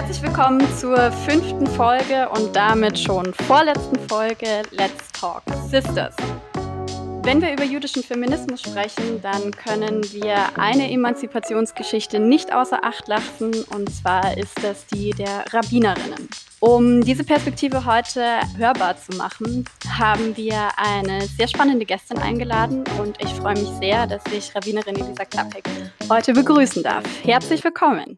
Herzlich willkommen zur fünften Folge und damit schon vorletzten Folge Let's Talk Sisters. Wenn wir über jüdischen Feminismus sprechen, dann können wir eine Emanzipationsgeschichte nicht außer Acht lassen, und zwar ist das die der Rabbinerinnen. Um diese Perspektive heute hörbar zu machen, haben wir eine sehr spannende Gästin eingeladen und ich freue mich sehr, dass ich Rabbinerin Elisa Klappek heute begrüßen darf. Herzlich willkommen.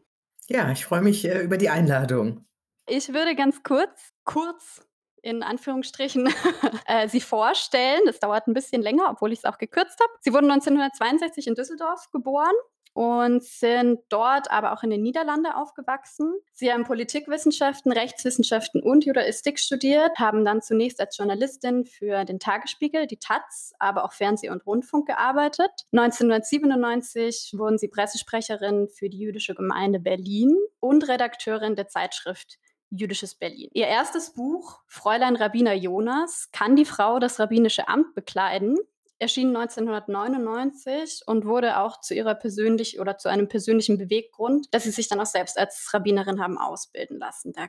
Ja, ich freue mich äh, über die Einladung. Ich würde ganz kurz, kurz in Anführungsstrichen äh, sie vorstellen. Das dauert ein bisschen länger, obwohl ich es auch gekürzt habe. Sie wurden 1962 in Düsseldorf geboren und sind dort aber auch in den Niederlanden aufgewachsen. Sie haben Politikwissenschaften, Rechtswissenschaften und Judaistik studiert, haben dann zunächst als Journalistin für den Tagesspiegel, die Taz, aber auch Fernseh- und Rundfunk gearbeitet. 1997 wurden sie Pressesprecherin für die jüdische Gemeinde Berlin und Redakteurin der Zeitschrift Jüdisches Berlin. Ihr erstes Buch, Fräulein Rabbiner Jonas, kann die Frau das rabbinische Amt bekleiden, erschien 1999 und wurde auch zu ihrer persönlich oder zu einem persönlichen Beweggrund, dass sie sich dann auch selbst als Rabbinerin haben ausbilden lassen. Da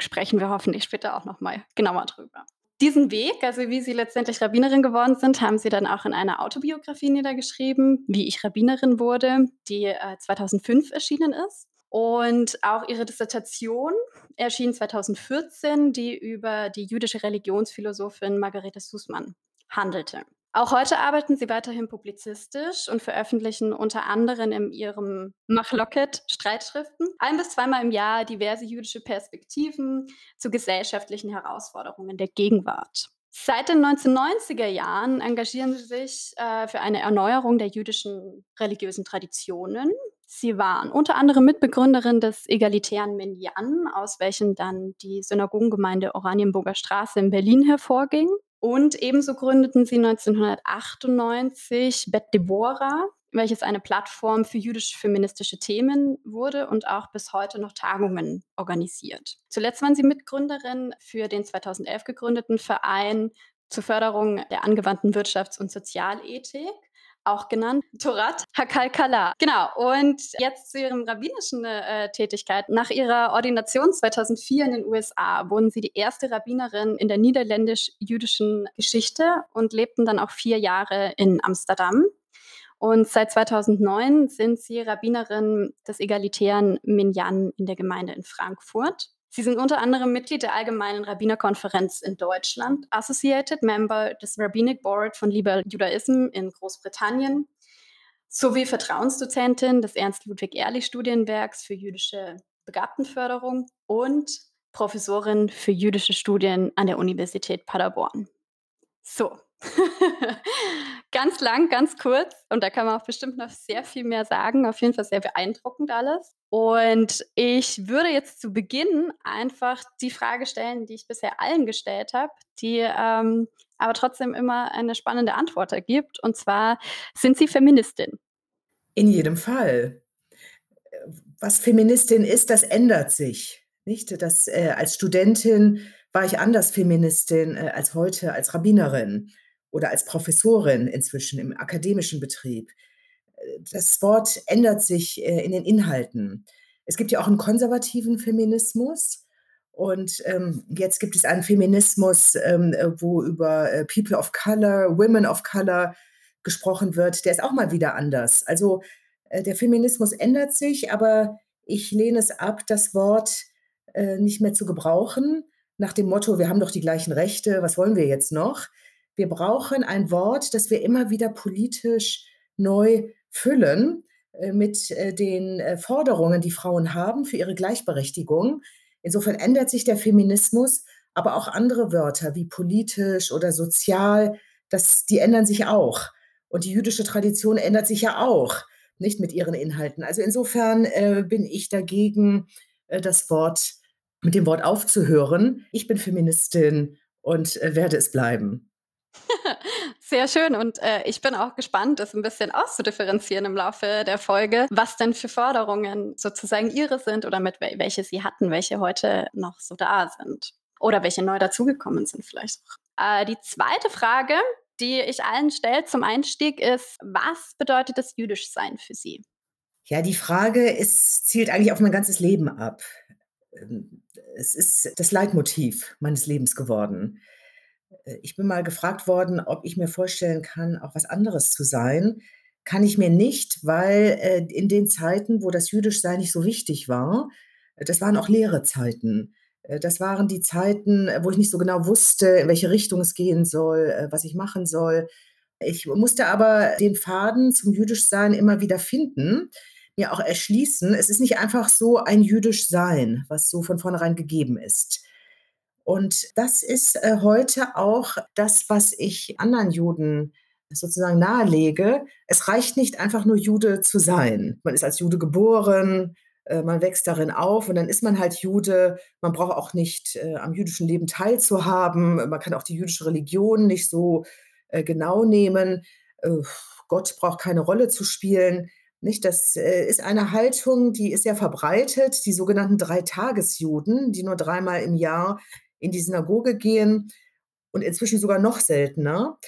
sprechen wir hoffentlich später auch noch mal genauer drüber. Diesen Weg, also wie sie letztendlich Rabbinerin geworden sind, haben sie dann auch in einer Autobiografie niedergeschrieben, wie ich Rabbinerin wurde, die äh, 2005 erschienen ist. Und auch ihre Dissertation erschien 2014, die über die jüdische Religionsphilosophin Margarete Sussmann handelte. Auch heute arbeiten sie weiterhin publizistisch und veröffentlichen unter anderem in ihrem Machloket Streitschriften ein bis zweimal im Jahr diverse jüdische Perspektiven zu gesellschaftlichen Herausforderungen der Gegenwart. Seit den 1990er Jahren engagieren sie sich äh, für eine Erneuerung der jüdischen religiösen Traditionen. Sie waren unter anderem Mitbegründerin des egalitären Minyan, aus welchem dann die Synagogengemeinde Oranienburger Straße in Berlin hervorging. Und ebenso gründeten sie 1998 Bet Deborah, welches eine Plattform für jüdisch-feministische Themen wurde und auch bis heute noch Tagungen organisiert. Zuletzt waren sie Mitgründerin für den 2011 gegründeten Verein zur Förderung der angewandten Wirtschafts- und Sozialethik auch genannt Torat Hakalkala. Genau, und jetzt zu ihrem rabbinischen äh, Tätigkeit. Nach ihrer Ordination 2004 in den USA wurden sie die erste Rabbinerin in der niederländisch-jüdischen Geschichte und lebten dann auch vier Jahre in Amsterdam. Und seit 2009 sind sie Rabbinerin des egalitären Minyan in der Gemeinde in Frankfurt. Sie sind unter anderem Mitglied der Allgemeinen Rabbinerkonferenz in Deutschland, Associated Member des Rabbinic Board von Liberal Judaism in Großbritannien sowie Vertrauensdozentin des Ernst-Ludwig-Ehrlich-Studienwerks für jüdische Begabtenförderung und Professorin für jüdische Studien an der Universität Paderborn. So, ganz lang, ganz kurz. Und da kann man auch bestimmt noch sehr viel mehr sagen. Auf jeden Fall sehr beeindruckend alles. Und ich würde jetzt zu Beginn einfach die Frage stellen, die ich bisher allen gestellt habe, die ähm, aber trotzdem immer eine spannende Antwort ergibt. Und zwar, sind Sie Feministin? In jedem Fall. Was Feministin ist, das ändert sich. Nicht? Das, äh, als Studentin war ich anders Feministin äh, als heute als Rabbinerin oder als Professorin inzwischen im akademischen Betrieb. Das Wort ändert sich äh, in den Inhalten. Es gibt ja auch einen konservativen Feminismus. Und ähm, jetzt gibt es einen Feminismus, ähm, wo über äh, People of Color, Women of Color gesprochen wird. Der ist auch mal wieder anders. Also äh, der Feminismus ändert sich, aber ich lehne es ab, das Wort äh, nicht mehr zu gebrauchen, nach dem Motto, wir haben doch die gleichen Rechte, was wollen wir jetzt noch? Wir brauchen ein Wort, das wir immer wieder politisch neu füllen äh, mit äh, den äh, Forderungen, die Frauen haben für ihre Gleichberechtigung. Insofern ändert sich der Feminismus, aber auch andere Wörter wie politisch oder sozial, das, die ändern sich auch. Und die jüdische Tradition ändert sich ja auch, nicht mit ihren Inhalten. Also insofern bin ich dagegen, das Wort mit dem Wort aufzuhören. Ich bin Feministin und werde es bleiben. Sehr schön und äh, ich bin auch gespannt, das ein bisschen auszudifferenzieren im Laufe der Folge, was denn für Forderungen sozusagen Ihre sind oder mit welche Sie hatten, welche heute noch so da sind oder welche neu dazugekommen sind vielleicht auch. Äh, die zweite Frage, die ich allen stelle zum Einstieg ist, was bedeutet das Jüdischsein für Sie? Ja, die Frage ist, zielt eigentlich auf mein ganzes Leben ab. Ähm, es ist das Leitmotiv meines Lebens geworden. Äh, ich bin mal gefragt worden, ob ich mir vorstellen kann, auch was anderes zu sein. Kann ich mir nicht, weil, äh, in den Zeiten, wo das Jüdischsein nicht so wichtig war äh, das waren auch leere Zeiten. Das waren die Zeiten, wo ich nicht so genau wusste, in welche Richtung es gehen soll, was ich machen soll. Ich musste aber den Faden zum Jüdischsein immer wieder finden, mir auch erschließen. Es ist nicht einfach so ein Jüdischsein, was so von vornherein gegeben ist. Und das ist, äh, heute auch das, was ich anderen Juden sozusagen nahelege. Es reicht nicht einfach nur Jude zu sein. Man ist als Jude geboren, äh, man wächst darin auf und dann ist man halt Jude. Man braucht auch nicht, äh, am jüdischen Leben teilzuhaben. Man kann auch die jüdische Religion nicht so, genau nehmen. Gott braucht keine Rolle zu spielen. Nicht? Das, ist eine Haltung, die ist sehr verbreitet, die sogenannten Dreitagesjuden, die nur dreimal im Jahr in die Synagoge gehen und inzwischen sogar noch seltener,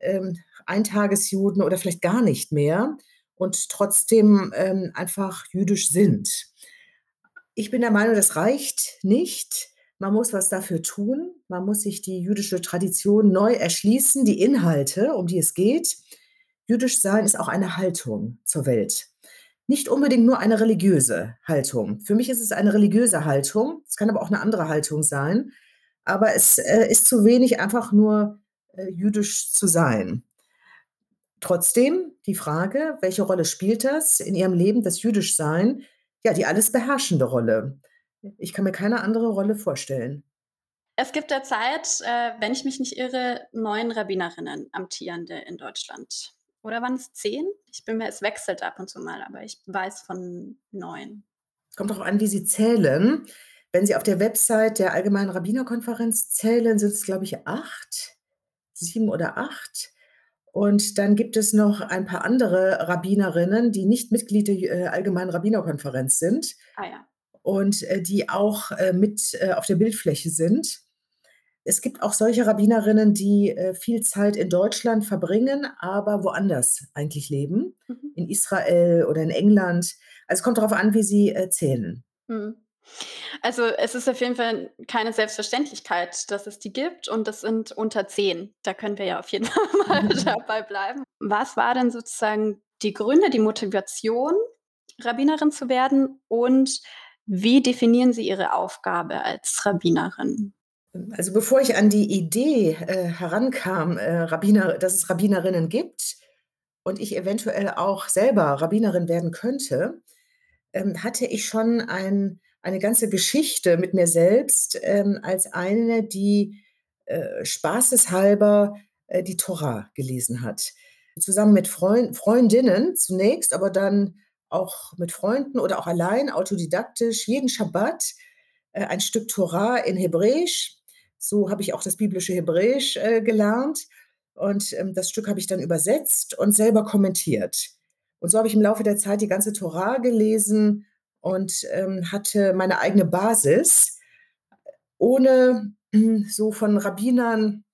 ähm, Eintagesjuden oder vielleicht gar nicht mehr und trotzdem, ähm, einfach jüdisch sind. Ich bin der Meinung, das reicht nicht. Man muss was dafür tun. Man muss sich die jüdische Tradition neu erschließen, die Inhalte, um die es geht. Jüdisch sein ist auch eine Haltung zur Welt. Nicht unbedingt nur eine religiöse Haltung. Für mich ist es eine religiöse Haltung. Es kann aber auch eine andere Haltung sein. Aber es, äh, ist zu wenig, einfach nur, äh, jüdisch zu sein. Trotzdem die Frage, welche Rolle spielt das in Ihrem Leben, das Jüdischsein? Ja, die alles beherrschende Rolle. Ich kann mir keine andere Rolle vorstellen. Es gibt derzeit, äh, wenn ich mich nicht irre, neun Rabbinerinnen amtierende in Deutschland. Oder waren es zehn? Ich bin mir, es wechselt ab und zu mal, aber ich weiß von neun. Kommt darauf an, wie Sie zählen. Wenn Sie auf der Website der Allgemeinen Rabbinerkonferenz zählen, sind es, glaube ich, acht, sieben oder acht. Und dann gibt es noch ein paar andere Rabbinerinnen, die nicht Mitglied der äh, Allgemeinen Rabbinerkonferenz sind Ah ja. und, äh, die auch, äh, mit, auf der Bildfläche sind. Es gibt auch solche Rabbinerinnen, die, viel Zeit in Deutschland verbringen, aber woanders eigentlich leben, Mhm. in Israel oder in England. Also, es kommt darauf an, wie Sie, äh, zählen. Mhm. Also, es ist auf jeden Fall keine Selbstverständlichkeit, dass es die gibt und das sind unter 10. Da können wir ja auf jeden Fall mal dabei bleiben. Was war denn sozusagen die Gründe, die Motivation, Rabbinerin zu werden und wie definieren Sie Ihre Aufgabe als Rabbinerin? Also, bevor ich an die Idee, äh, herankam, äh, Rabbiner dass es Rabbinerinnen gibt und ich eventuell auch selber Rabbinerin werden könnte, ähm, hatte ich schon ein eine ganze Geschichte mit mir selbst, ähm, als eine, die, äh, spaßeshalber, äh, die Tora gelesen hat. Zusammen mit Freun Freundinnen zunächst, aber dann auch mit Freunden oder auch allein autodidaktisch jeden Schabbat, äh, ein Stück Tora in Hebräisch. So habe ich auch das biblische Hebräisch, äh, gelernt und, ähm, das Stück habe ich dann übersetzt und selber kommentiert. Und so habe ich im Laufe der Zeit die ganze Tora gelesen und, ähm, hatte meine eigene Basis, ohne so von Rabbinern,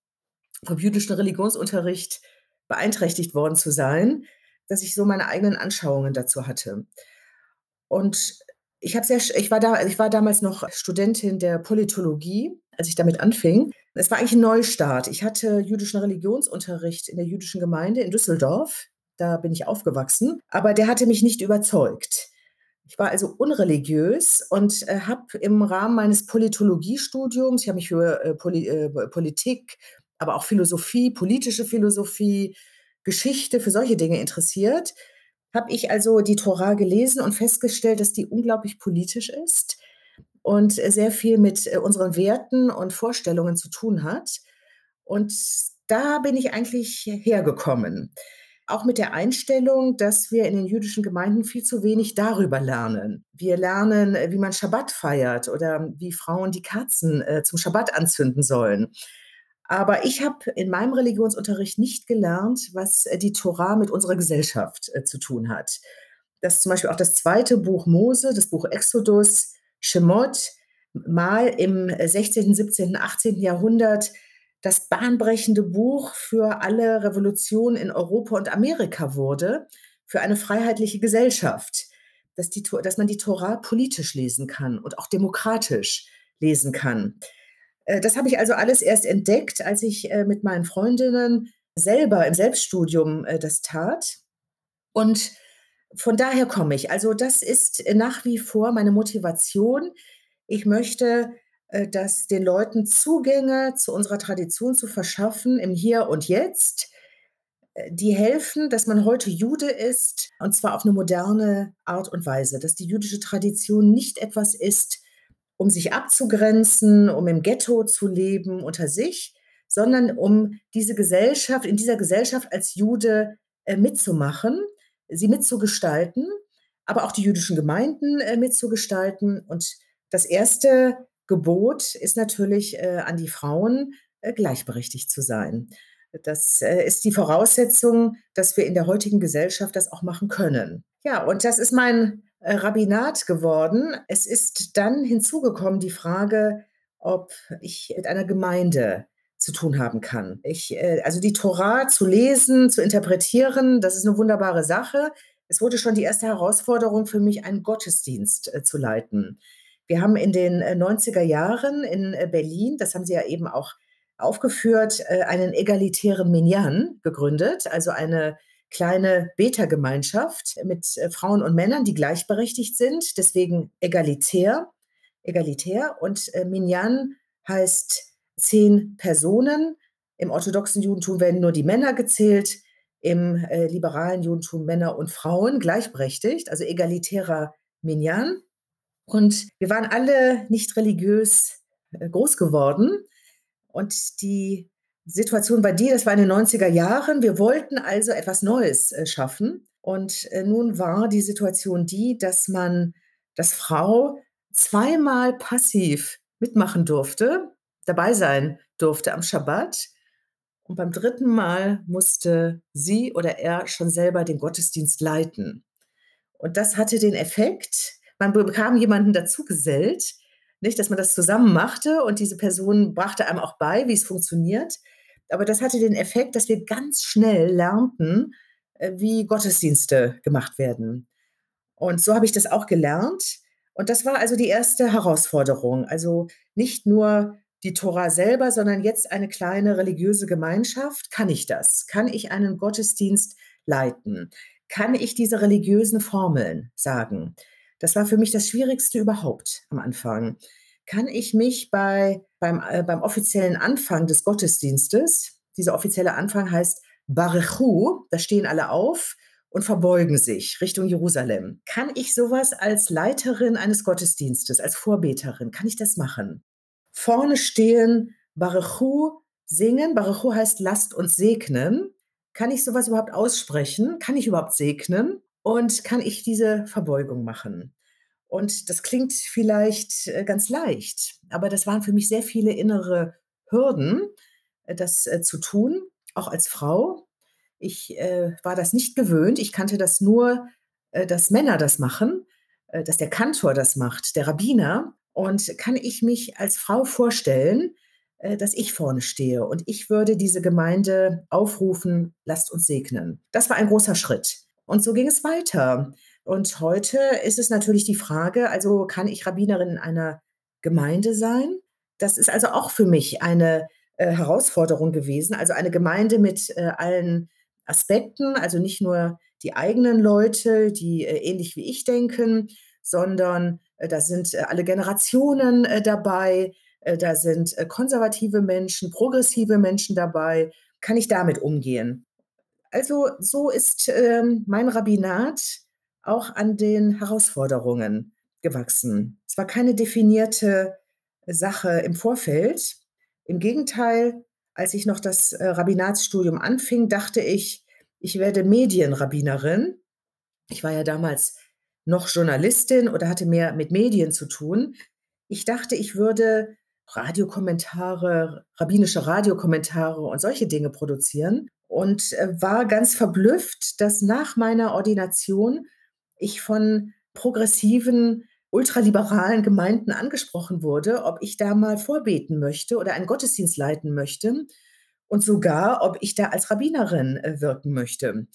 vom jüdischen Religionsunterricht beeinträchtigt worden zu sein, dass ich so meine eigenen Anschauungen dazu hatte. Und ich sehr ich war da ich war damals noch Studentin der Politologie, als ich damit anfing. Es war eigentlich 'n Neustart. Ich hatte jüdischen Religionsunterricht in der jüdischen Gemeinde in Düsseldorf. Da bin ich aufgewachsen, aber der hatte mich nicht überzeugt. Ich war also unreligiös und, äh, habe im Rahmen meines Politologiestudiums ich habe mich für, äh, Poli äh, Politik, aber auch Philosophie, politische Philosophie, Geschichte, für solche Dinge interessiert, habe ich also die Tora gelesen und festgestellt, dass die unglaublich politisch ist und, sehr viel mit, äh, unseren Werten und Vorstellungen zu tun hat. Und da bin ich eigentlich hergekommen. Auch mit der Einstellung, dass wir in den jüdischen Gemeinden viel zu wenig darüber lernen. Wir lernen, äh, wie man Schabbat feiert oder wie Frauen die Kerzen, äh, zum Schabbat anzünden sollen. Aber ich habe in meinem Religionsunterricht nicht gelernt, was, äh, die Tora mit unserer Gesellschaft, äh, zu tun hat. Dass zum Beispiel auch das 2. Buch Mose, das Buch Exodus, Shemot, mal im, äh, 16., 17., 18. Jahrhundert das bahnbrechende Buch für alle Revolutionen in Europa und Amerika wurde, für eine freiheitliche Gesellschaft. dass die dass man die Tora politisch lesen kann und auch demokratisch lesen kann. Äh, das habe ich also alles erst entdeckt, als ich, äh, mit meinen Freundinnen selber im Selbststudium, äh, das tat. Und von daher komme ich. Also, das ist nach wie vor meine Motivation. Ich möchte, äh, dass den Leuten Zugänge zu unserer Tradition zu verschaffen im Hier und Jetzt, äh, die helfen, dass man heute Jude ist, und zwar auf 'ne moderne Art und Weise, dass die jüdische Tradition nicht etwas ist, um sich abzugrenzen, um im Ghetto zu leben unter sich, sondern um diese Gesellschaft in dieser Gesellschaft als Jude, äh, mitzumachen, sie mitzugestalten, aber auch die jüdischen Gemeinden, äh, mitzugestalten. Und das erste Gebot ist natürlich, äh, an die Frauen, äh, gleichberechtigt zu sein. Das, äh, ist die Voraussetzung, dass wir in der heutigen Gesellschaft das auch machen können. Ja, und das ist mein, äh, Rabbinat geworden. Es ist dann hinzugekommen die Frage, ob ich mit einer Gemeinde zu tun haben kann. Ich äh, also die Tora zu lesen, zu interpretieren, das ist 'ne wunderbare Sache. Es wurde schon die erste Herausforderung für mich, einen Gottesdienst, äh, zu leiten. Wir haben in den, äh, 90er Jahren in, äh, Berlin, das haben Sie ja eben auch aufgeführt, äh, einen egalitären Minyan gegründet, also eine kleine Betergemeinschaft mit, äh, Frauen und Männern, die gleichberechtigt sind, deswegen egalitär egalitär. Und, äh, Minyan heißt 10 Personen. Im orthodoxen Judentum werden nur die Männer gezählt, im, äh, liberalen Judentum Männer und Frauen gleichberechtigt, also egalitärer Minyan. Und wir waren alle nicht religiös, äh, groß geworden. Und die Situation war die, das war in den 90er Jahren, wir wollten also etwas Neues, äh, schaffen. Und, äh, nun war die Situation die, dass man dass Frau zweimal passiv mitmachen durfte, dabei sein durfte am Schabbat. Und beim 3. Mal musste sie oder er schon selber den Gottesdienst leiten. Und das hatte den Effekt, man bekam jemanden dazugesellt, nicht, dass man das zusammen machte und diese Person brachte einem auch bei, wie es funktioniert. Aber das hatte den Effekt, dass wir ganz schnell lernten, äh, wie Gottesdienste gemacht werden. Und so habe ich das auch gelernt. Und das war also die erste Herausforderung. Also, nicht nur die Tora selber, sondern jetzt eine kleine religiöse Gemeinschaft. Kann ich das? Kann ich einen Gottesdienst leiten? Kann ich diese religiösen Formeln sagen? Das war für mich das Schwierigste überhaupt am Anfang. Kann ich mich bei beim äh, beim offiziellen Anfang des Gottesdienstes dieser offizielle Anfang heißt Barechu, da stehen alle auf und verbeugen sich Richtung Jerusalem. Kann ich so was als Leiterin eines Gottesdienstes, als Vorbeterin kann ich das machen? Vorne stehen, Barechu singen. Barechu heißt lasst uns segnen. Kann ich so was überhaupt aussprechen? Kann ich überhaupt segnen? Und kann ich diese Verbeugung machen? Und das klingt vielleicht, äh, ganz leicht, aber das waren für mich sehr viele innere Hürden, äh, das, äh, zu tun, auch als Frau. Ich, äh, war das nicht gewöhnt. Ich kannte das nur, äh, dass Männer das machen, äh, dass der Kantor das macht, der Rabbiner. Und kann ich mich als Frau vorstellen, dass ich vorne stehe und ich würde diese Gemeinde aufrufen: „Lasst uns segnen.“ Das war ein großer Schritt. Und so ging es weiter. Und heute ist es natürlich die Frage, also, kann ich Rabbinerin in einer Gemeinde sein? Das ist also auch für mich eine, äh, Herausforderung gewesen, also eine Gemeinde mit, äh, allen Aspekten, also nicht nur die eigenen Leute, die, äh, ähnlich wie ich denken, sondern äh, da sind, äh, alle Generationen, äh, dabei, da sind, konservative Menschen, progressive Menschen dabei. Kann ich damit umgehen? Also, so ist, ähm, mein Rabbinat auch an den Herausforderungen gewachsen. Es war keine definierte Sache im Vorfeld. Im Gegenteil, als ich noch das, äh, Rabbinatsstudium anfing, dachte ich, ich werde Medienrabbinerin. Ich war ja damals noch Journalistin oder hatte mehr mit Medien zu tun. Ich dachte, ich würde Radiokommentare, rabbinische Radiokommentare und solche Dinge produzieren und, äh, war ganz verblüfft, dass nach meiner Ordination ich von progressiven, ultraliberalen Gemeinden angesprochen wurde, ob ich da mal vorbeten möchte oder einen Gottesdienst leiten möchte und sogar, ob ich da als Rabbinerin, äh, wirken möchte.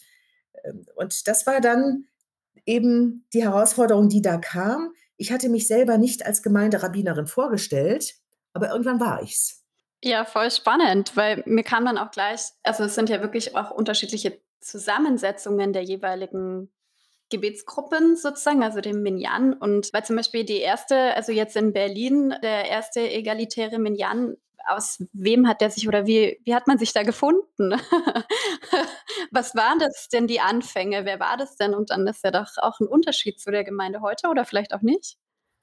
Ähm, und das war dann eben die Herausforderung, die da kam. Ich hatte mich selber nicht als Gemeinderabbinerin vorgestellt, aber irgendwann war ich's. Ja, voll spannend, weil mir kam dann auch gleich also, es sind ja wirklich auch unterschiedliche Zusammensetzungen der jeweiligen Gebetsgruppen sozusagen, also dem Minyan. Und weil zum Beispiel die erste also jetzt in Berlin, der erste egalitäre Minyan, aus wem hat der sich oder wie wie hat man sich da gefunden? Was waren das denn die Anfänge? Wer war das denn? Und dann ist ja doch auch 'n Unterschied zu der Gemeinde heute oder vielleicht auch nicht?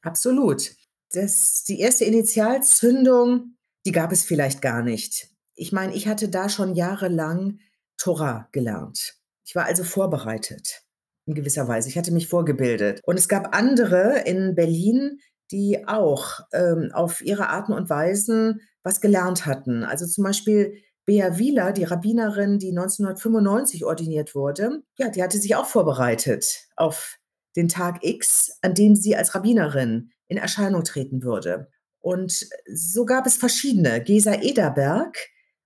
Absolut. Das die erste Initialzündung, die gab es vielleicht gar nicht. Ich meine, ich hatte da schon jahrelang Tora gelernt. Ich war also vorbereitet in gewisser Weise. Ich hatte mich vorgebildet. Und es gab andere in Berlin, die auch, ähm, auf ihre Arten und Weisen was gelernt hatten. Also, zum Beispiel Bea Wieler, die Rabbinerin, die 1995 ordiniert wurde, ja, die hatte sich auch vorbereitet auf den Tag X, an dem sie als Rabbinerin in Erscheinung treten würde. Und so gab es verschiedene. Gesa Ederberg,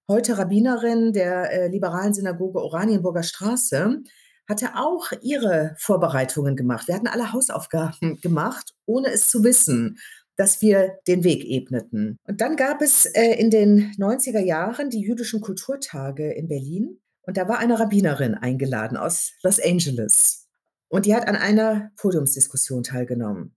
heute Rabbinerin der, äh, liberalen Synagoge Oranienburger Straße, hatte auch ihre Vorbereitungen gemacht. Wir hatten alle Hausaufgaben gemacht, ohne es zu wissen, dass wir den Weg ebneten. Und dann gab es, äh, in den 90er Jahren die Jüdischen Kulturtage in Berlin und da war eine Rabbinerin eingeladen aus Los Angeles und die hat an einer Podiumsdiskussion teilgenommen.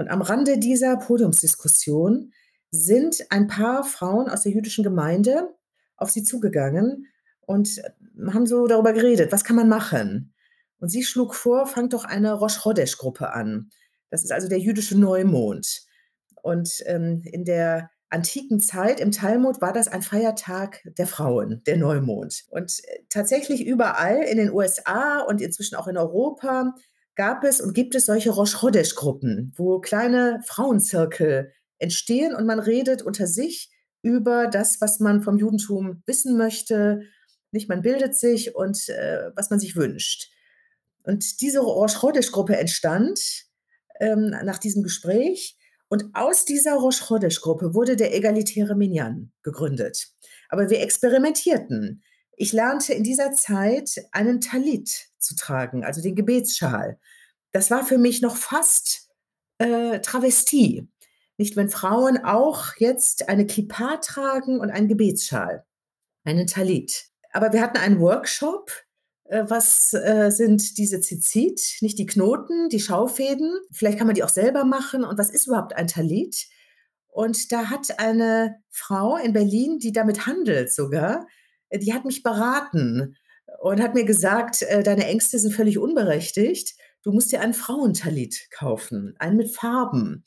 Und am Rande dieser Podiumsdiskussion sind ein paar Frauen aus der jüdischen Gemeinde auf sie zugegangen und äh, haben so darüber geredet, was kann man machen? Und sie schlug vor, fangt doch eine Rosh Chodesh Gruppe an. Das ist also der jüdische Neumond. Und ähm, in der antiken Zeit im Talmud war das ein Feiertag der Frauen, der Neumond. Und äh, tatsächlich überall in den USA und inzwischen auch in Europa gab es und gibt es solche Rosh Chodesh Gruppen, wo kleine Frauenzirkel entstehen und man redet unter sich über das, was man vom Judentum wissen möchte. Nicht, man bildet sich und äh, was man sich wünscht. Und diese Rosh Chodesh Gruppe entstand ähm, nach diesem Gespräch und aus dieser Rosh Chodesh Gruppe wurde der egalitäre Minyan gegründet. Aber wir experimentierten. Ich lernte in dieser Zeit einen Talit zu tragen, also den Gebetsschal. Das war für mich noch fast äh, Travestie. Nicht, wenn Frauen auch jetzt eine Kippa tragen und einen Gebetsschal, einen Talit. Aber wir hatten einen Workshop, äh, was äh, sind diese Zizit, nicht die Knoten, die Schaufäden. Vielleicht kann man die auch selber machen. Und was ist überhaupt ein Talit? Und da hat eine Frau in Berlin, die damit handelt sogar, die hat mich beraten und hat mir gesagt, äh, deine Ängste sind völlig unberechtigt. Du musst dir einen Frauentalit kaufen, einen mit Farben.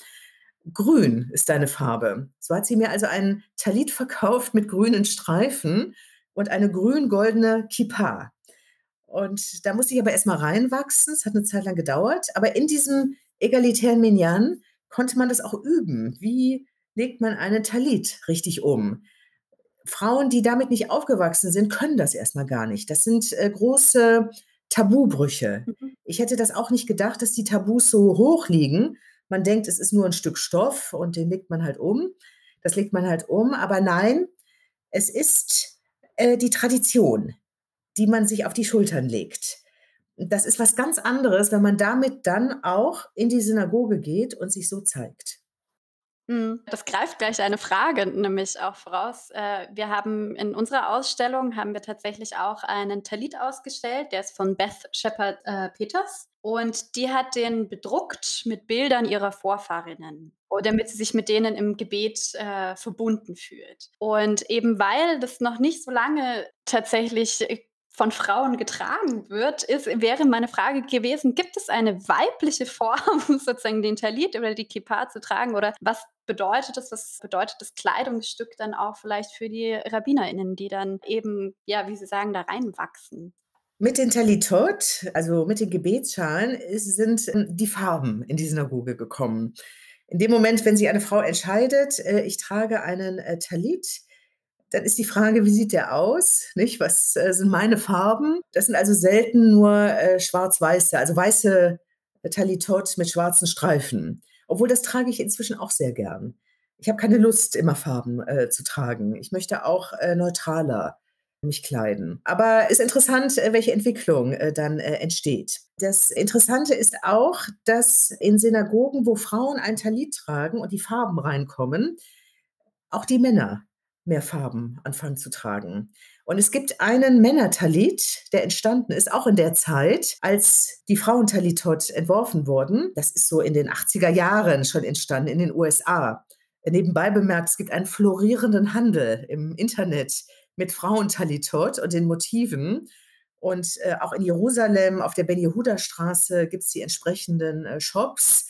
Grün ist deine Farbe. So hat sie mir also einen Talit verkauft mit grünen Streifen und eine grün-goldene Kippa. Und da musste ich aber erst mal reinwachsen. Es hat eine Zeit lang gedauert. Aber in diesem egalitären Minyan konnte man das auch üben. Wie legt man einen Talit richtig um? Frauen, die damit nicht aufgewachsen sind, können das erst mal gar nicht. Das sind, äh, große Tabubrüche. Mhm. Ich hätte das auch nicht gedacht, dass die Tabus so hoch liegen. Man denkt, es ist nur 'n Stück Stoff und den legt man halt um. Das legt man halt um, aber nein, es ist, äh, die Tradition die man sich auf die Schultern legt. Das ist was ganz anderes, wenn man damit dann auch in die Synagoge geht und sich so zeigt. Mhm. Das greift gleich eine Frage nämlich auch voraus. Äh, wir haben in unserer Ausstellung haben wir tatsächlich auch einen Talit ausgestellt, der ist von Beth Shepard, äh, Peters und die hat den bedruckt mit Bildern ihrer Vorfahrinnen, oh, damit sie sich mit denen im Gebet, äh, verbunden fühlt. Und eben weil das noch nicht so lange tatsächlich von Frauen getragen wird, ist wäre meine Frage gewesen: Gibt es eine weibliche Form, sozusagen den Talit oder die Kippa zu tragen? Oder was bedeutet das? Was bedeutet das Kleidungsstück dann auch vielleicht für die RabbinerInnen, die dann eben, ja, wie Sie sagen, da reinwachsen? Mit den Talitot, also mit den Gebetsschalen, sind, ähm, die Farben in die Synagoge gekommen. In dem Moment, wenn sich eine Frau entscheidet, äh, ich trage einen, äh, Talit, dann ist die Frage, wie sieht der aus, nicht? Was, äh, sind meine Farben? Das sind also selten nur, schwarz-weiße, also weiße Talitot mit schwarzen Streifen. Obwohl, das trage ich inzwischen auch sehr gern. Ich habe keine Lust, immer Farben, äh, zu tragen. Ich möchte auch, äh, neutraler mich kleiden. Aber ist interessant, äh, welche Entwicklung äh, dann äh, entsteht. Das Interessante ist auch, dass in Synagogen, wo Frauen ein Talit tragen und die Farben reinkommen, auch die Männer mehr Farben anfangen zu tragen. Und es gibt einen Männertalit, der entstanden ist, auch in der Zeit, als die Frauentalitot entworfen wurden. Das ist so in den 80er Jahren schon entstanden in den USA. Nebenbei bemerkt, es gibt einen florierenden Handel im Internet mit Frauentalitot und den Motiven. Und äh, auch in Jerusalem auf der Ben Yehuda Straße gibt es die entsprechenden äh, Shops.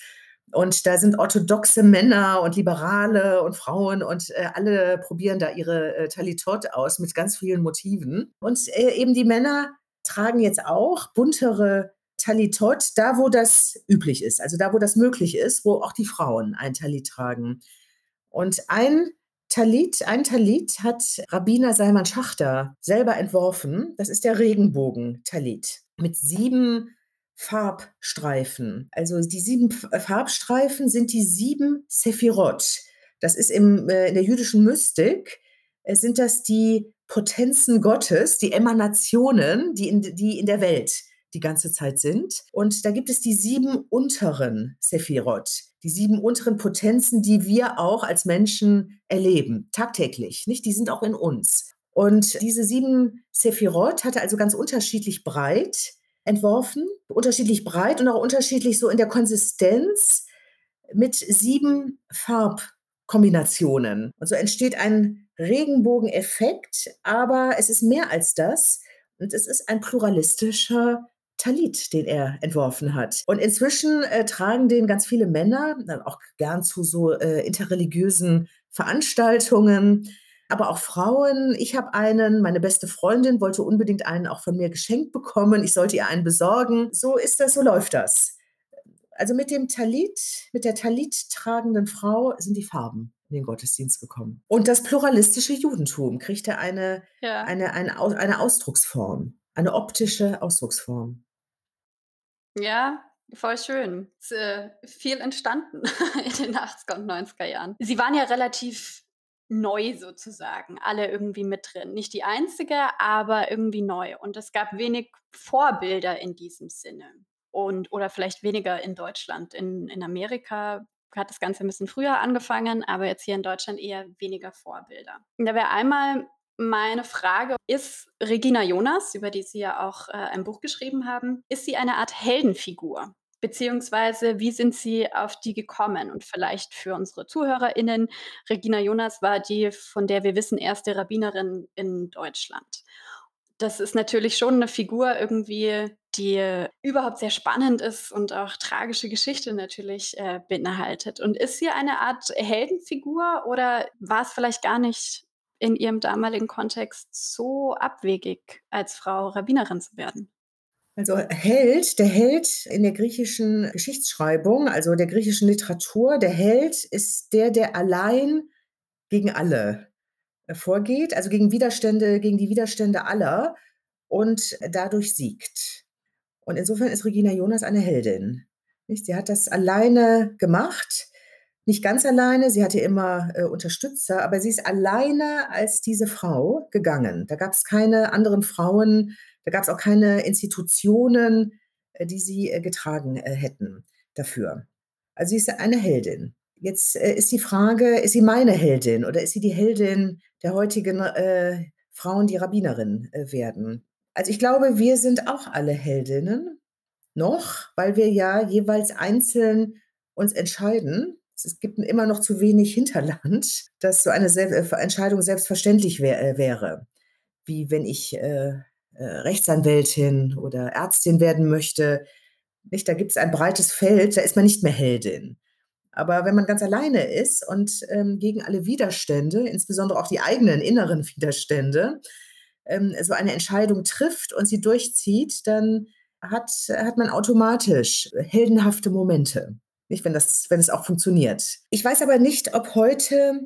Und da sind orthodoxe Männer und Liberale und Frauen und äh, alle probieren da ihre äh, Talitot aus mit ganz vielen Motiven. Und äh, eben die Männer tragen jetzt auch buntere Talitot, da wo das üblich ist, also da wo das möglich ist, wo auch die Frauen ein Talit tragen. Und ein Talit, ein Talit hat Rabbiner Salman Schachter selber entworfen. Das ist der Regenbogen-Talit mit sieben Farbstreifen. Also die sieben äh, Farbstreifen sind die sieben Sephirot. Das ist im, äh, in der jüdischen Mystik, äh, sind das die Potenzen Gottes, die Emanationen, die in, die in der Welt die ganze Zeit sind. Und da gibt es die sieben unteren Sephirot, die sieben unteren Potenzen, die wir auch als Menschen erleben, tagtäglich. Nicht? Die sind auch in uns. Und diese sieben Sephirot hatte also ganz unterschiedlich breit entworfen, unterschiedlich breit und auch unterschiedlich so in der Konsistenz mit sieben Farbkombinationen. Und so entsteht ein Regenbogeneffekt, aber es ist mehr als das. Und es ist ein pluralistischer Talit, den er entworfen hat. Und inzwischen äh, tragen den ganz viele Männer, dann auch gern zu so äh, interreligiösen Veranstaltungen, aber auch Frauen. Ich habe einen, meine beste Freundin wollte unbedingt einen auch von mir geschenkt bekommen. Ich sollte ihr einen besorgen. So ist das, so läuft das. Also mit dem Talit, mit der Talit tragenden Frau sind die Farben in den Gottesdienst gekommen. Und das pluralistische Judentum kriegte eine, ja. eine, eine, eine Ausdrucksform, eine optische Ausdrucksform. Ja, voll schön. Ist, äh, viel entstanden in den 80er und 90er Jahren. Sie waren ja relativ neu sozusagen, alle irgendwie mit drin. Nicht die einzige, aber irgendwie neu. Und es gab wenig Vorbilder in diesem Sinne. Und, oder vielleicht weniger in Deutschland. In, in Amerika hat das Ganze ein bisschen früher angefangen, aber jetzt hier in Deutschland eher weniger Vorbilder. Und da wäre einmal meine Frage, ist Regina Jonas, über die Sie ja auch äh, ein Buch geschrieben haben, ist sie eine Art Heldenfigur? Beziehungsweise, wie sind Sie auf die gekommen? Und vielleicht für unsere ZuhörerInnen, Regina Jonas war die, von der wir wissen, erste Rabbinerin in Deutschland. Das ist natürlich schon eine Figur irgendwie, die überhaupt sehr spannend ist und auch tragische Geschichte natürlich äh, beinhaltet. Und ist sie eine Art Heldenfigur oder war es vielleicht gar nicht in ihrem damaligen Kontext so abwegig, als Frau Rabbinerin zu werden? Also Held, der Held in der griechischen Geschichtsschreibung, also der griechischen Literatur, der Held ist der, der allein gegen alle äh, vorgeht, also gegen Widerstände, gegen die Widerstände aller und dadurch siegt. Und insofern ist Regina Jonas eine Heldin. Sie hat das alleine gemacht nicht ganz alleine, sie hatte immer äh, Unterstützer, aber sie ist alleine als diese Frau gegangen. Da gab es keine anderen Frauen, da gab es auch keine Institutionen, äh, die sie äh, getragen äh, hätten dafür. Also sie ist eine Heldin. Jetzt äh, ist die Frage, ist sie meine Heldin oder ist sie die Heldin der heutigen äh, Frauen, die Rabbinerin werden? Also ich glaube, wir sind auch alle Heldinnen noch, weil wir ja jeweils einzeln uns entscheiden, es gibt immer noch zu wenig Hinterland, dass so eine Sel äh, Entscheidung selbstverständlich wär, äh, wäre. Wie wenn ich äh, äh, Rechtsanwältin oder Ärztin werden möchte. Nicht, da gibt es ein breites Feld, da ist man nicht mehr Heldin. Aber wenn man ganz alleine ist und ähm, gegen alle Widerstände, insbesondere auch die eigenen inneren Widerstände, ähm, so eine Entscheidung trifft und sie durchzieht, dann hat, hat man automatisch heldenhafte Momente. Nicht, wenn, das, wenn es auch funktioniert. Ich weiß aber nicht, ob heute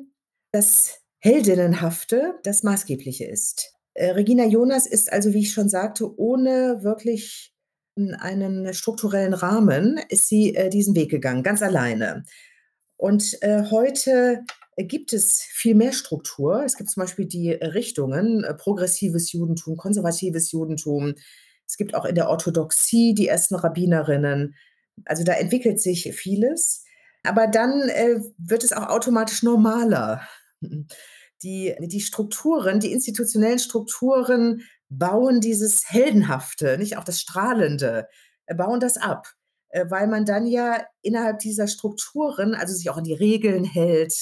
das Heldinnenhafte das Maßgebliche ist. Äh, Regina Jonas ist also, wie ich schon sagte, ohne wirklich einen strukturellen Rahmen, ist sie äh, diesen Weg gegangen, ganz alleine. Und äh, heute gibt es viel mehr Struktur. Es gibt zum Beispiel die Richtungen, progressives Judentum, konservatives Judentum. Es gibt auch in der Orthodoxie die ersten Rabbinerinnen. Also da entwickelt sich vieles. Aber dann wird es auch automatisch normaler. Die, die Strukturen, die institutionellen Strukturen bauen dieses Heldenhafte, nicht auch das Strahlende, äh, bauen das ab, äh, weil man dann ja innerhalb dieser Strukturen, also sich auch an die Regeln hält,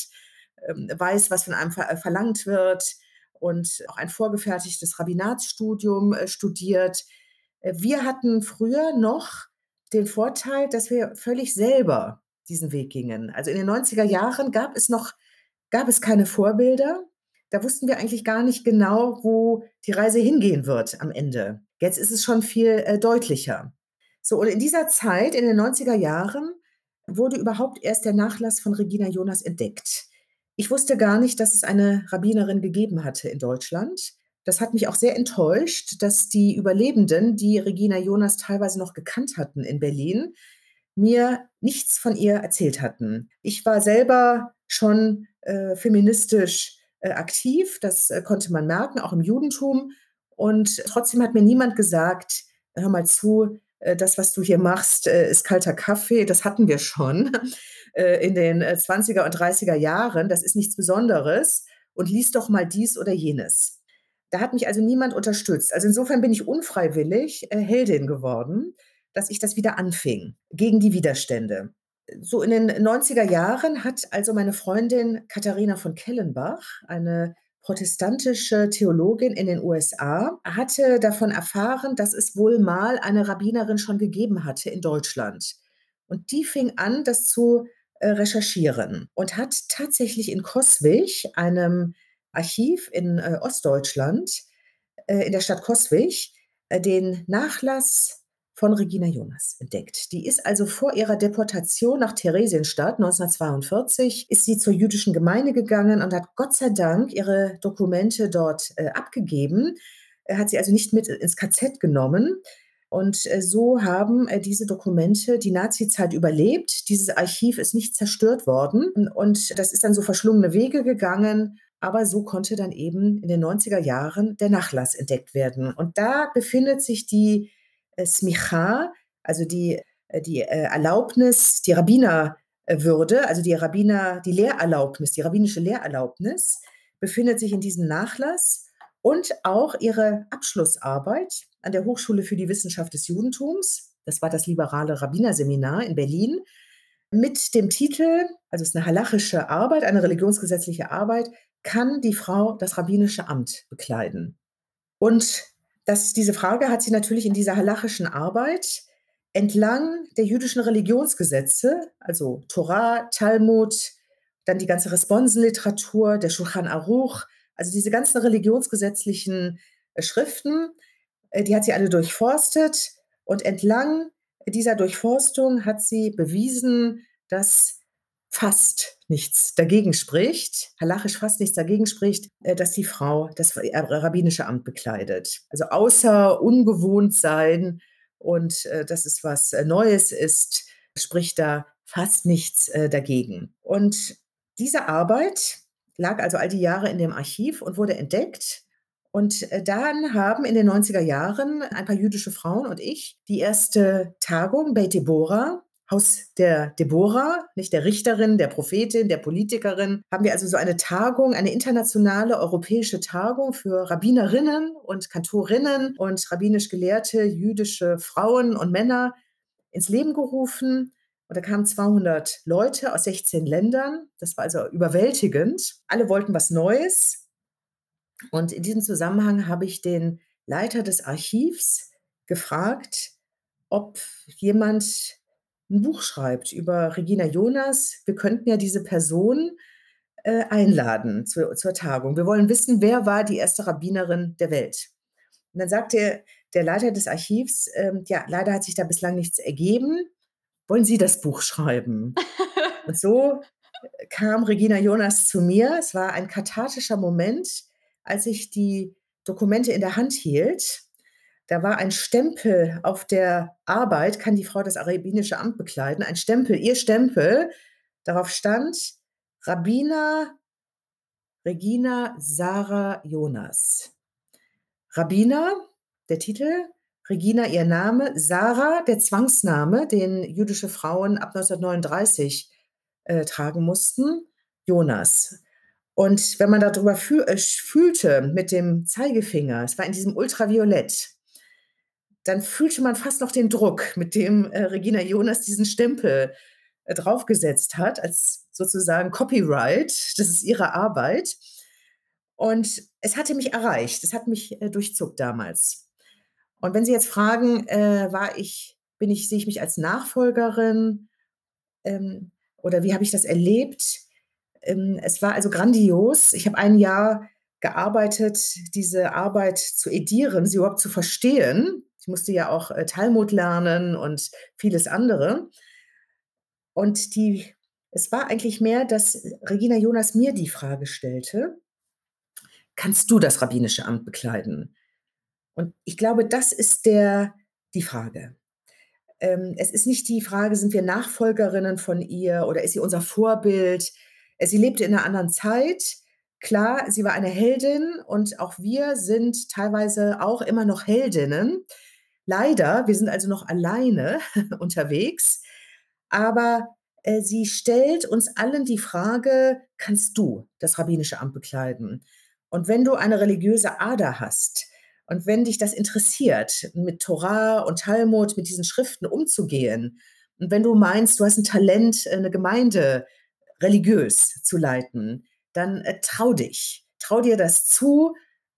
ähm, weiß, was von einem äh, verlangt wird und auch ein vorgefertigtes Rabbinatsstudium studiert. Wir hatten früher noch den Vorteil, dass wir völlig selber diesen Weg gingen. Also in den 90er Jahren gab es noch gab es keine Vorbilder. Da wussten wir eigentlich gar nicht genau, wo die Reise hingehen wird am Ende. Jetzt ist es schon viel äh, deutlicher. So, und in dieser Zeit, in den 90er Jahren, wurde überhaupt erst der Nachlass von Regina Jonas entdeckt. Ich wusste gar nicht, dass es eine Rabbinerin gegeben hatte in Deutschland. Das hat mich auch sehr enttäuscht, dass die Überlebenden, die Regina Jonas teilweise noch gekannt hatten in Berlin, mir nichts von ihr erzählt hatten. Ich war selber schon feministisch äh, aktiv, das äh, konnte man merken, auch im Judentum. Und trotzdem hat mir niemand gesagt, hör mal zu, äh, das, was du hier machst, äh, ist kalter Kaffee, das hatten wir schon in den 20er und 30er Jahren, das ist nichts Besonderes und lies doch mal dies oder jenes. Da hat mich also niemand unterstützt. Also insofern bin ich unfreiwillig Heldin geworden, dass ich das wieder anfing, gegen die Widerstände so in den 90er Jahren hat also meine Freundin Katharina von Kellenbach, eine protestantische Theologin in den USA, hatte davon erfahren, dass es wohl mal eine Rabbinerin schon gegeben hatte in Deutschland. Und die fing an, das zu äh, recherchieren und hat tatsächlich in Coswig, einem Archiv in äh, Ostdeutschland, äh, in der Stadt Coswig, den Nachlass von Regina Jonas entdeckt. Die ist also vor ihrer Deportation nach Theresienstadt 1942, ist sie zur jüdischen Gemeinde gegangen und hat Gott sei Dank ihre Dokumente dort äh, abgegeben, äh, hat sie also nicht mit ins KZ genommen. Und äh, so haben äh, diese Dokumente die Nazizeit überlebt. Dieses Archiv ist nicht zerstört worden und das ist dann so verschlungene Wege gegangen. Aber so konnte dann eben in den 90er Jahren der Nachlass entdeckt werden. Und da befindet sich die Smicha, also die, äh, die äh, Erlaubnis, die Rabbinerwürde, also die Rabbiner, die Lehrerlaubnis, die rabbinische Lehrerlaubnis, befindet sich in diesem Nachlass und auch ihre Abschlussarbeit an der Hochschule für die Wissenschaft des Judentums, das war das liberale Rabbinerseminar in Berlin, mit dem Titel, also es ist eine halachische Arbeit, eine religionsgesetzliche Arbeit, kann die Frau das rabbinische Amt bekleiden. Und das, diese Frage hat sie natürlich in dieser halachischen Arbeit entlang der jüdischen Religionsgesetze, also Torah, Talmud, dann die ganze Responsenliteratur, der Shulchan Aruch, also diese ganzen religionsgesetzlichen äh, Schriften, äh, die hat sie alle durchforstet. Und entlang dieser Durchforstung hat sie bewiesen, dass fast nichts dagegen spricht, halachisch fast nichts dagegen spricht, äh, dass die Frau das äh, rabbinische Amt bekleidet. Also außer ungewohnt sein und äh, dass es was Neues ist, spricht da fast nichts dagegen. Und diese Arbeit lag also all die Jahre in dem Archiv und wurde entdeckt. Und dann haben in den 90er Jahren ein paar jüdische Frauen und ich die erste Tagung Beit Deborah Haus der Deborah, nicht der Richterin, der Prophetin, der Politikerin, haben wir also so eine Tagung, eine internationale europäische Tagung für Rabbinerinnen und Kantorinnen und rabbinisch gelehrte jüdische Frauen und Männer ins Leben gerufen. Und da kamen 200 Leute aus 16 Ländern. Das war also überwältigend. Alle wollten was Neues. Und in diesem Zusammenhang habe ich den Leiter des Archivs gefragt, ob jemand ein Buch schreibt über Regina Jonas. Wir könnten ja diese Person äh, einladen zu, zur Tagung. Wir wollen wissen, wer war die erste Rabbinerin der Welt. Und dann sagte der Leiter des Archivs, ähm, ja, leider hat sich da bislang nichts ergeben. Wollen Sie das Buch schreiben? Und so äh, kam Regina Jonas zu mir. Es war ein kathartischer Moment, als ich die Dokumente in der Hand hielt da war ein Stempel auf der Arbeit, kann die Frau das arabinische Amt bekleiden, ein Stempel, ihr Stempel, darauf stand Rabbiner Regina Sarah Jonas. Rabbiner, der Titel, Regina ihr Name, Sarah der Zwangsname, den jüdische Frauen ab 1939 äh, tragen mussten, Jonas. Und wenn man darüber äh, fühlte mit dem Zeigefinger, es war in diesem Ultraviolett, dann fühlte man fast noch den Druck, mit dem äh, Regina Jonas diesen Stempel äh, draufgesetzt hat, als sozusagen Copyright. Das ist ihre Arbeit. Und es hatte mich erreicht. Es hat mich äh, durchzuckt damals. Und wenn Sie jetzt fragen, äh, war ich, bin ich, sehe ich mich als Nachfolgerin ähm, oder wie habe ich das erlebt? Ähm, es war also grandios. Ich habe ein Jahr gearbeitet, diese Arbeit zu edieren, sie überhaupt zu verstehen. Ich musste ja auch äh, Talmud lernen und vieles andere. Und die, es war eigentlich mehr, dass Regina Jonas mir die Frage stellte, kannst du das rabbinische Amt bekleiden? Und ich glaube, das ist der, die Frage. Ähm, es ist nicht die Frage, sind wir Nachfolgerinnen von ihr oder ist sie unser Vorbild? Äh, sie lebte in einer anderen Zeit. Klar, sie war eine Heldin und auch wir sind teilweise auch immer noch Heldinnen. Leider, wir sind also noch alleine unterwegs, aber äh, sie stellt uns allen die Frage, kannst du das rabbinische Amt bekleiden? Und wenn du eine religiöse Ader hast, und wenn dich das interessiert, mit Torah und Talmud, mit diesen Schriften umzugehen, und wenn du meinst, du hast ein Talent, eine Gemeinde religiös zu leiten, dann äh, trau dich. Trau dir das zu,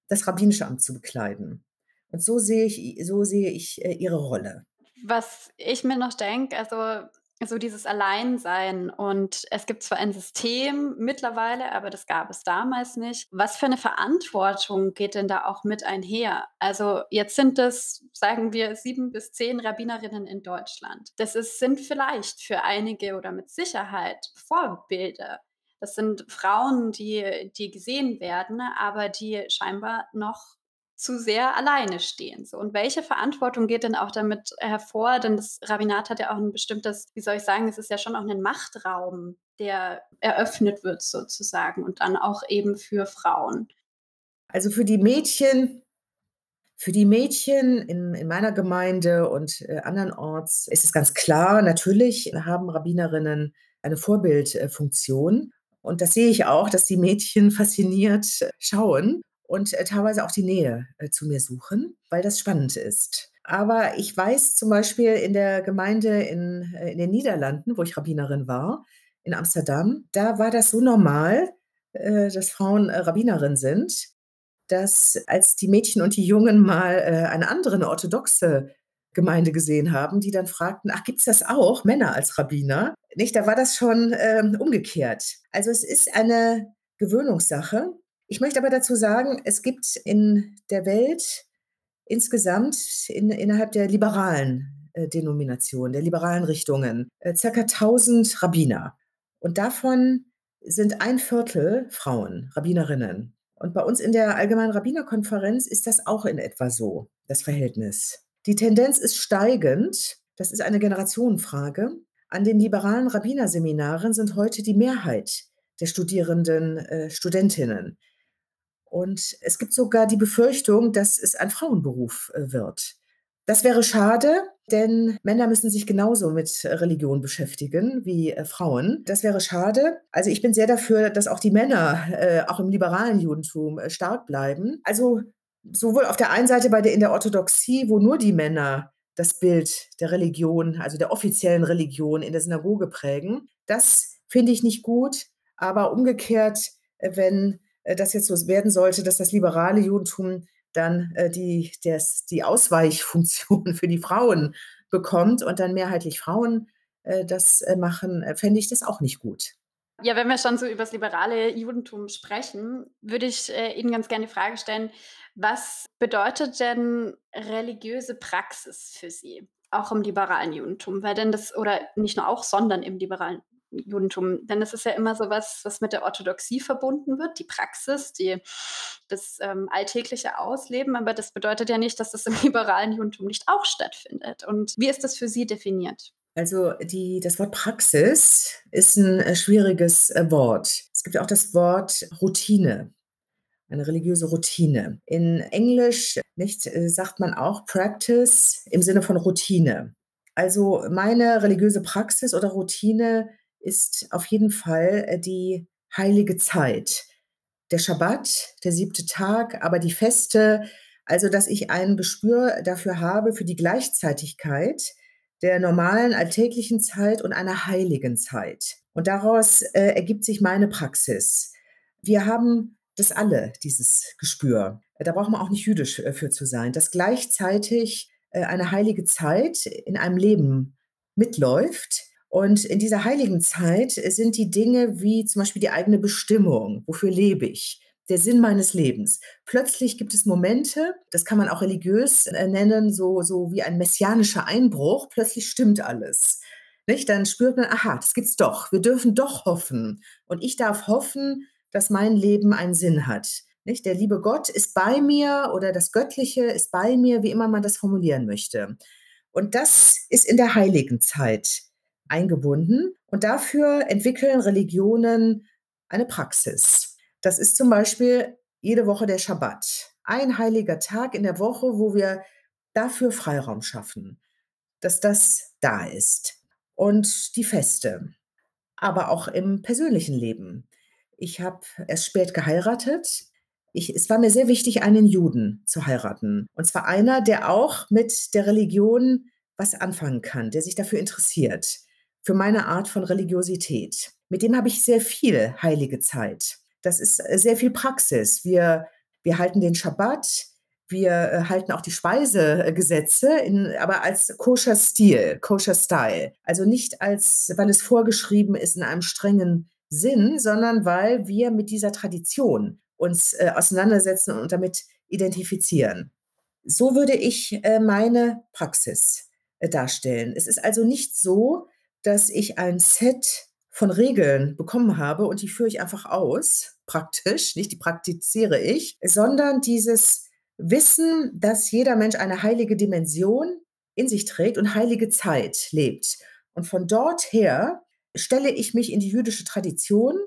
das rabbinische Amt zu bekleiden. Und so sehe ich, so sehe ich äh, ihre Rolle. Was ich mir noch denke, also so dieses Alleinsein und es gibt zwar ein System mittlerweile, aber das gab es damals nicht. Was für eine Verantwortung geht denn da auch mit einher? Also jetzt sind es, sagen wir, sieben bis zehn Rabbinerinnen in Deutschland. Das ist, sind vielleicht für einige oder mit Sicherheit Vorbilder. Das sind Frauen, die, die gesehen werden, aber die scheinbar noch zu sehr alleine stehen. So. Und welche Verantwortung geht denn auch damit hervor? Denn das Rabbinat hat ja auch ein bestimmtes, wie soll ich sagen, es ist ja schon auch ein Machtraum, der eröffnet wird sozusagen und dann auch eben für Frauen. Also für die Mädchen, für die Mädchen in, in meiner Gemeinde und äh, andernorts ist es ganz klar, natürlich haben Rabbinerinnen eine Vorbildfunktion. Und das sehe ich auch, dass die Mädchen fasziniert schauen und äh, teilweise auch die Nähe äh, zu mir suchen, weil das spannend ist. Aber ich weiß zum Beispiel in der Gemeinde in, äh, in den Niederlanden, wo ich Rabbinerin war, in Amsterdam, da war das so normal, dass Frauen Rabbinerin sind, dass als die Mädchen und die Jungen mal eine andere, orthodoxe Gemeinde gesehen haben, die dann fragten, ach, gibt es das auch, Männer als Rabbiner? Nicht, da war das schon ähm, umgekehrt. Also es ist eine Gewöhnungssache. Ich möchte aber dazu sagen, es gibt in der Welt insgesamt in, innerhalb der liberalen äh, Denomination, der liberalen Richtungen, äh, circa 1000 Rabbiner. Und davon sind ein Viertel Frauen, Rabbinerinnen. Und bei uns in der Allgemeinen Rabbinerkonferenz ist das auch in etwa so, das Verhältnis. Die Tendenz ist steigend. Das ist eine Generationenfrage. An den liberalen Rabbinerseminaren sind heute die Mehrheit der Studierenden äh, Studentinnen. Und es gibt sogar die Befürchtung, dass es ein Frauenberuf äh, wird. Das wäre schade, denn Männer müssen sich genauso mit Religion beschäftigen wie äh, Frauen. Das wäre schade. Also ich bin sehr dafür, dass auch die Männer äh, auch im liberalen Judentum äh, stark bleiben. Also sowohl auf der einen Seite bei der in der Orthodoxie, wo nur die Männer das Bild der Religion, also der offiziellen Religion in der Synagoge prägen. Das finde ich nicht gut, aber umgekehrt, äh, wenn das jetzt so werden sollte, dass das liberale Judentum dann äh, die, des, die Ausweichfunktion für die Frauen bekommt und dann mehrheitlich Frauen äh, das äh, machen, äh, fände ich das auch nicht gut. Ja, wenn wir schon so über das liberale Judentum sprechen, würde ich äh, Ihnen ganz gerne die Frage stellen, was bedeutet denn religiöse Praxis für Sie? Auch im liberalen Judentum, weil denn das, oder nicht nur auch, sondern im liberalen Judentum. Denn es ist ja immer so was, was mit der Orthodoxie verbunden wird, die Praxis, die, das ähm, alltägliche Ausleben. Aber das bedeutet ja nicht, dass das im liberalen Judentum nicht auch stattfindet. Und wie ist das für Sie definiert? Also die, das Wort Praxis ist ein äh, schwieriges äh, Wort. Es gibt auch das Wort Routine, eine religiöse Routine. In Englisch, nicht, äh, sagt man auch Practice im Sinne von Routine. Also meine religiöse Praxis oder Routine ist auf jeden Fall äh, die heilige Zeit. Der Schabbat, der siebte Tag, aber die Feste, also dass ich ein Gespür dafür habe, für die Gleichzeitigkeit der normalen alltäglichen Zeit und einer heiligen Zeit. Und daraus äh, ergibt sich meine Praxis. Wir haben das alle, dieses Gespür. Da braucht man auch nicht jüdisch äh, für zu sein, dass gleichzeitig äh, eine heilige Zeit in einem Leben mitläuft. Und in dieser heiligen Zeit sind die Dinge wie zum Beispiel die eigene Bestimmung, wofür lebe ich, der Sinn meines Lebens. Plötzlich gibt es Momente, das kann man auch religiös äh, nennen, so, so wie ein messianischer Einbruch. Plötzlich stimmt alles. Nicht? Dann spürt man, aha, das gibt's doch. Wir dürfen doch hoffen. Und ich darf hoffen, dass mein Leben einen Sinn hat. Nicht? Der liebe Gott ist bei mir oder das Göttliche ist bei mir, wie immer man das formulieren möchte. Und das ist in der heiligen Zeit eingebunden. Und dafür entwickeln Religionen eine Praxis. Das ist zum Beispiel jede Woche der Schabbat. Ein heiliger Tag in der Woche, wo wir dafür Freiraum schaffen, dass das da ist. Und die Feste, aber auch im persönlichen Leben. Ich habe erst spät geheiratet. Ich, es war mir sehr wichtig, einen Juden zu heiraten. Und zwar einer, der auch mit der Religion was anfangen kann, der sich dafür interessiert, für meine Art von Religiosität. Mit dem habe ich sehr viel heilige Zeit das ist äh, sehr viel Praxis. Wir, wir halten den Schabbat, wir äh, halten auch die Speisegesetze, in, aber als koscher Stil, koscher Style. Also nicht als, weil es vorgeschrieben ist in einem strengen Sinn, sondern weil wir mit dieser Tradition uns äh, auseinandersetzen und damit identifizieren. So würde ich äh, meine Praxis äh, darstellen. Es ist also nicht so, dass ich ein Set von Regeln bekommen habe und die führe ich einfach aus, praktisch, nicht die praktiziere ich, sondern dieses Wissen, dass jeder Mensch eine heilige Dimension in sich trägt und heilige Zeit lebt. Und von dort her stelle ich mich in die jüdische Tradition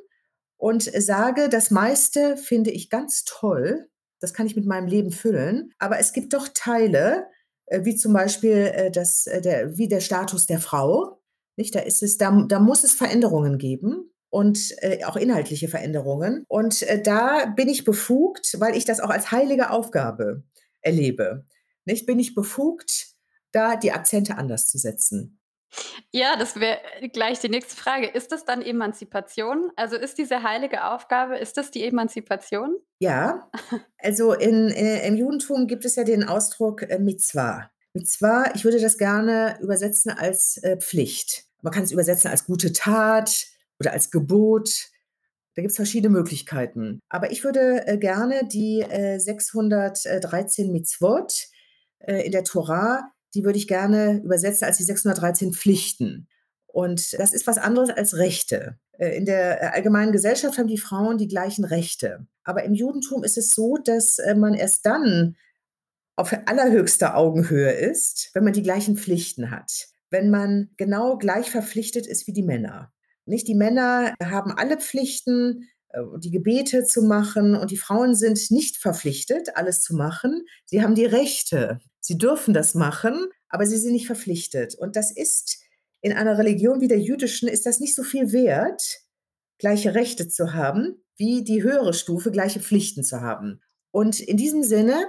und sage, das meiste finde ich ganz toll, das kann ich mit meinem Leben füllen, aber es gibt doch Teile, äh, wie zum Beispiel äh, das, äh, der, wie der Status der Frau, nicht? Da ist es, da, da muss es Veränderungen geben und äh, auch inhaltliche Veränderungen. Und äh, da bin ich befugt, weil ich das auch als heilige Aufgabe erlebe. Nicht? Bin ich befugt, da die Akzente anders zu setzen. Ja, das wäre gleich die nächste Frage. Ist das dann Emanzipation? Also ist diese heilige Aufgabe, ist das die Emanzipation? Ja, also in, äh, im Judentum gibt es ja den Ausdruck äh, Mitzvah. Mitzvah, ich würde das gerne übersetzen als äh, Pflicht. Man kann es übersetzen als gute Tat oder als Gebot. Da gibt es verschiedene Möglichkeiten. Aber ich würde äh, gerne die äh, 613 Mitzvot äh, in der Torah, die würde ich gerne übersetzen als die 613 Pflichten. Und das ist was anderes als Rechte. Äh, in der äh, allgemeinen Gesellschaft haben die Frauen die gleichen Rechte. Aber im Judentum ist es so, dass man erst dann auf allerhöchster Augenhöhe ist, wenn man die gleichen Pflichten hat wenn man genau gleich verpflichtet ist wie die Männer. Nicht die Männer haben alle Pflichten, äh, die Gebete zu machen und die Frauen sind nicht verpflichtet, alles zu machen. Sie haben die Rechte. Sie dürfen das machen, aber sie sind nicht verpflichtet. Und das ist in einer Religion wie der jüdischen ist das nicht so viel wert, gleiche Rechte zu haben, wie die höhere Stufe gleiche Pflichten zu haben. Und in diesem Sinne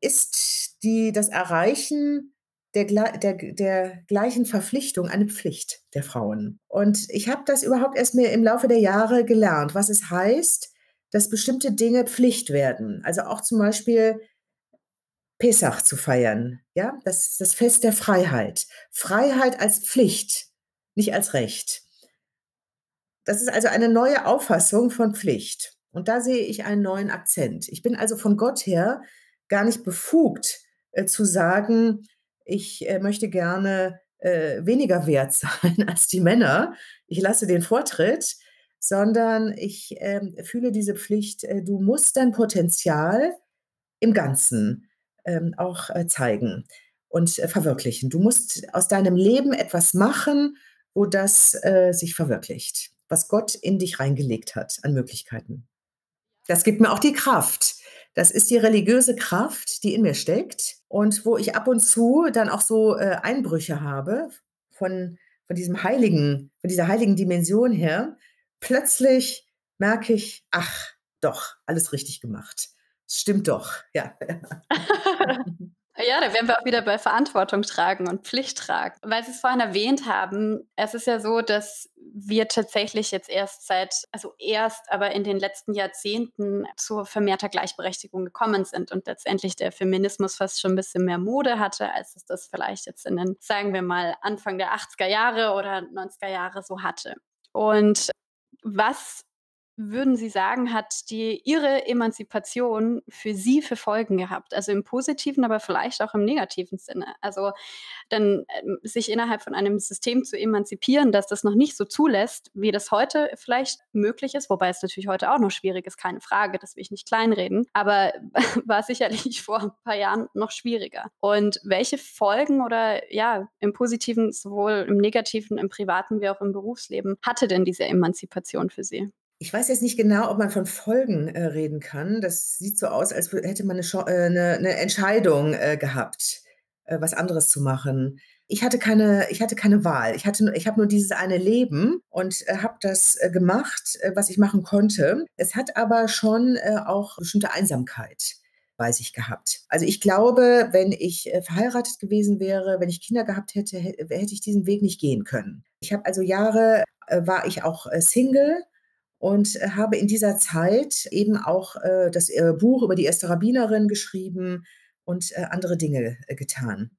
ist die, das Erreichen der, der, der gleichen Verpflichtung eine Pflicht der Frauen. Und ich habe das überhaupt erst mir im Laufe der Jahre gelernt, was es heißt, dass bestimmte Dinge Pflicht werden. Also auch zum Beispiel Pesach zu feiern. Ja, das ist das Fest der Freiheit. Freiheit als Pflicht, nicht als Recht. Das ist also eine neue Auffassung von Pflicht. Und da sehe ich einen neuen Akzent. Ich bin also von Gott her gar nicht befugt äh, zu sagen, ich äh, möchte gerne äh, weniger wert sein als die Männer. Ich lasse den Vortritt, sondern ich äh, fühle diese Pflicht, äh, du musst dein Potenzial im Ganzen ähm, auch äh, zeigen und äh, verwirklichen. Du musst aus deinem Leben etwas machen, wo das sich verwirklicht. was Gott in dich reingelegt hat an Möglichkeiten. Das gibt mir auch die Kraft. Das ist die religiöse Kraft, die in mir steckt und wo ich ab und zu dann auch so, äh, Einbrüche habe von von diesem heiligen von dieser heiligen Dimension her. Plötzlich merke ich: „Ach, doch, alles richtig gemacht. Stimmt doch“, ja. Ja, da wären wir auch wieder bei Verantwortung tragen und Pflicht tragen. Weil Sie es vorhin erwähnt haben, es ist ja so, dass wir tatsächlich jetzt erst seit also erst, aber in den letzten Jahrzehnten zu vermehrter Gleichberechtigung gekommen sind und letztendlich der Feminismus fast schon 'n bisschen mehr Mode hatte, als es das vielleicht jetzt in den, sagen wir mal, Anfang der 80er Jahre oder 90er Jahre so hatte. Und was würden Sie sagen, hat die Ihre Emanzipation für Sie für Folgen gehabt? Also, im positiven, aber vielleicht auch im negativen Sinne. Also, dann, ähm, sich innerhalb von einem System zu emanzipieren, das das noch nicht so zulässt, wie das heute vielleicht möglich ist, wobei es natürlich heute auch noch schwierig ist, keine Frage, das will ich nicht kleinreden, aber war sicherlich vor 'n paar Jahren noch schwieriger. Und welche Folgen oder ja, im Positiven, sowohl im Negativen, im privaten wie auch im Berufsleben hatte denn diese Emanzipation für Sie? Ich weiß jetzt nicht genau, ob man von Folgen, äh, reden kann. Das sieht so aus, als hätte man 'ne Chan äh, 'ne 'ne Entscheidung, äh, gehabt, äh, was anderes zu machen. Ich hatte keine ich hatte keine Wahl. Ich ich habe nur dieses eine Leben und, äh, habe das, äh, gemacht, äh, was ich machen konnte. Es hat aber schon, äh, auch bestimmte Einsamkeit bei sich gehabt. Also, ich glaube, wenn ich, äh, verheiratet gewesen wäre, wenn ich Kinder gehabt hätte, hä hätte ich diesen Weg nicht gehen können. Ich habe also Jahre äh, war ich auch, äh, Single und, äh, habe in dieser Zeit eben auch, äh, das, äh, Buch über die erste Rabbinerin geschrieben und, äh, andere Dinge, äh, getan.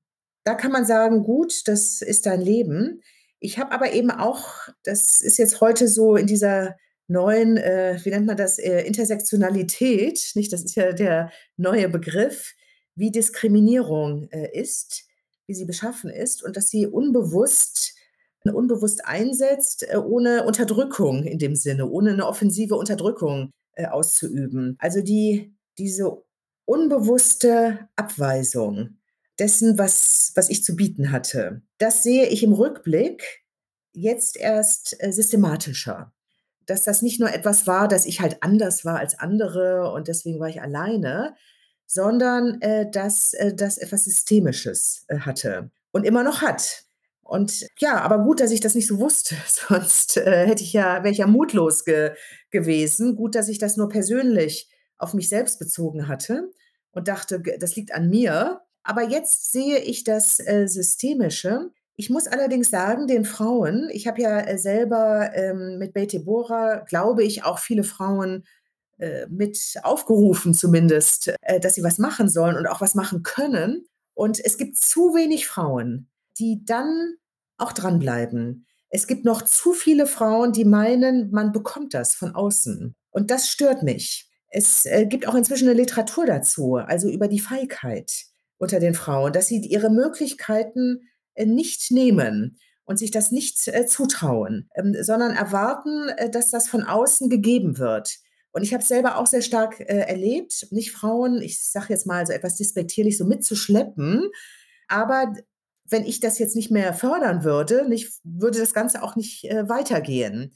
Da kann man sagen: „Gut, das ist dein Leben.“ Ich habe aber eben auch das ist jetzt heute so in dieser neuen, äh, wie nennt man das, Intersektionalität, nicht? Das ist ja der neue Begriff, wie Diskriminierung, ist, wie sie beschaffen ist und dass sie unbewusst unbewusst einsetzt, äh, ohne Unterdrückung in dem Sinne, ohne 'ne offensive Unterdrückung, äh, auszuüben. Also, die diese unbewusste Abweisung dessen, was was ich zu bieten hatte, das sehe ich im Rückblick jetzt erst, äh, systematischer. Dass das nicht nur etwas war, dass ich halt anders war als andere und deswegen war ich alleine, sondern, dass, das etwas Systemisches, hatte und immer noch hat. Und ja, aber gut, dass ich das nicht so wusste, sonst, äh, hätte ich ja wäre ich ja mutlos ge gewesen. Gut, dass ich das nur persönlich auf mich selbst bezogen hatte und dachte, das liegt an mir. Aber jetzt sehe ich das, äh, Systemische. Ich muss allerdings sagen, den Frauen ich habe ja, äh, selber, ähm, mit Beit Deborah, glaube ich, auch viele Frauen, äh, mit aufgerufen zumindest, äh, dass sie was machen sollen und auch was machen können. Und es gibt zu wenig Frauen, die dann auch dranbleiben. Es gibt noch zu viele Frauen, die meinen, man bekommt das von außen. Und das stört mich. Es, äh, gibt auch inzwischen 'ne Literatur dazu, also über die Feigheit unter den Frauen, dass sie ihre Möglichkeiten, äh, nicht nehmen und sich das nicht, äh, zutrauen, ähm, sondern erwarten, dass das von außen gegeben wird. Und ich habe es selber auch sehr stark, erlebt, nicht Frauen, ich sage jetzt mal so etwas despektierlich, so mitzuschleppen. Aber wenn ich das jetzt nicht mehr fördern würde, nicht würde das Ganze auch nicht, äh, weitergehen.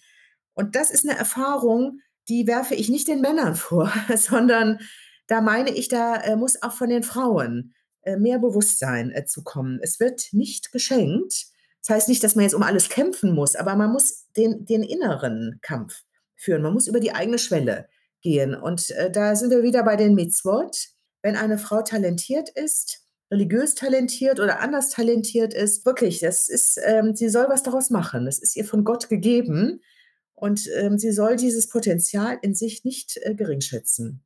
Und das ist 'ne Erfahrung, die werfe ich nicht den Männern vor, sondern da meine ich, da, äh, muss auch von den Frauen, äh, mehr Bewusstsein, äh, zu kommen. Es wird nicht geschenkt. Das heißt nicht, dass man jetzt um alles kämpfen muss, aber man muss den den inneren Kampf führen. Man muss über die eigene Schwelle gehen. Und, äh, da sind wir wieder bei den Mitzvot. Wenn eine Frau talentiert ist, religiös talentiert oder anders talentiert ist, wirklich, das ist ähm, sie soll was daraus machen. Das ist ihr von Gott gegeben und, ähm, sie soll dieses Potenzial in sich nicht, äh, geringschätzen.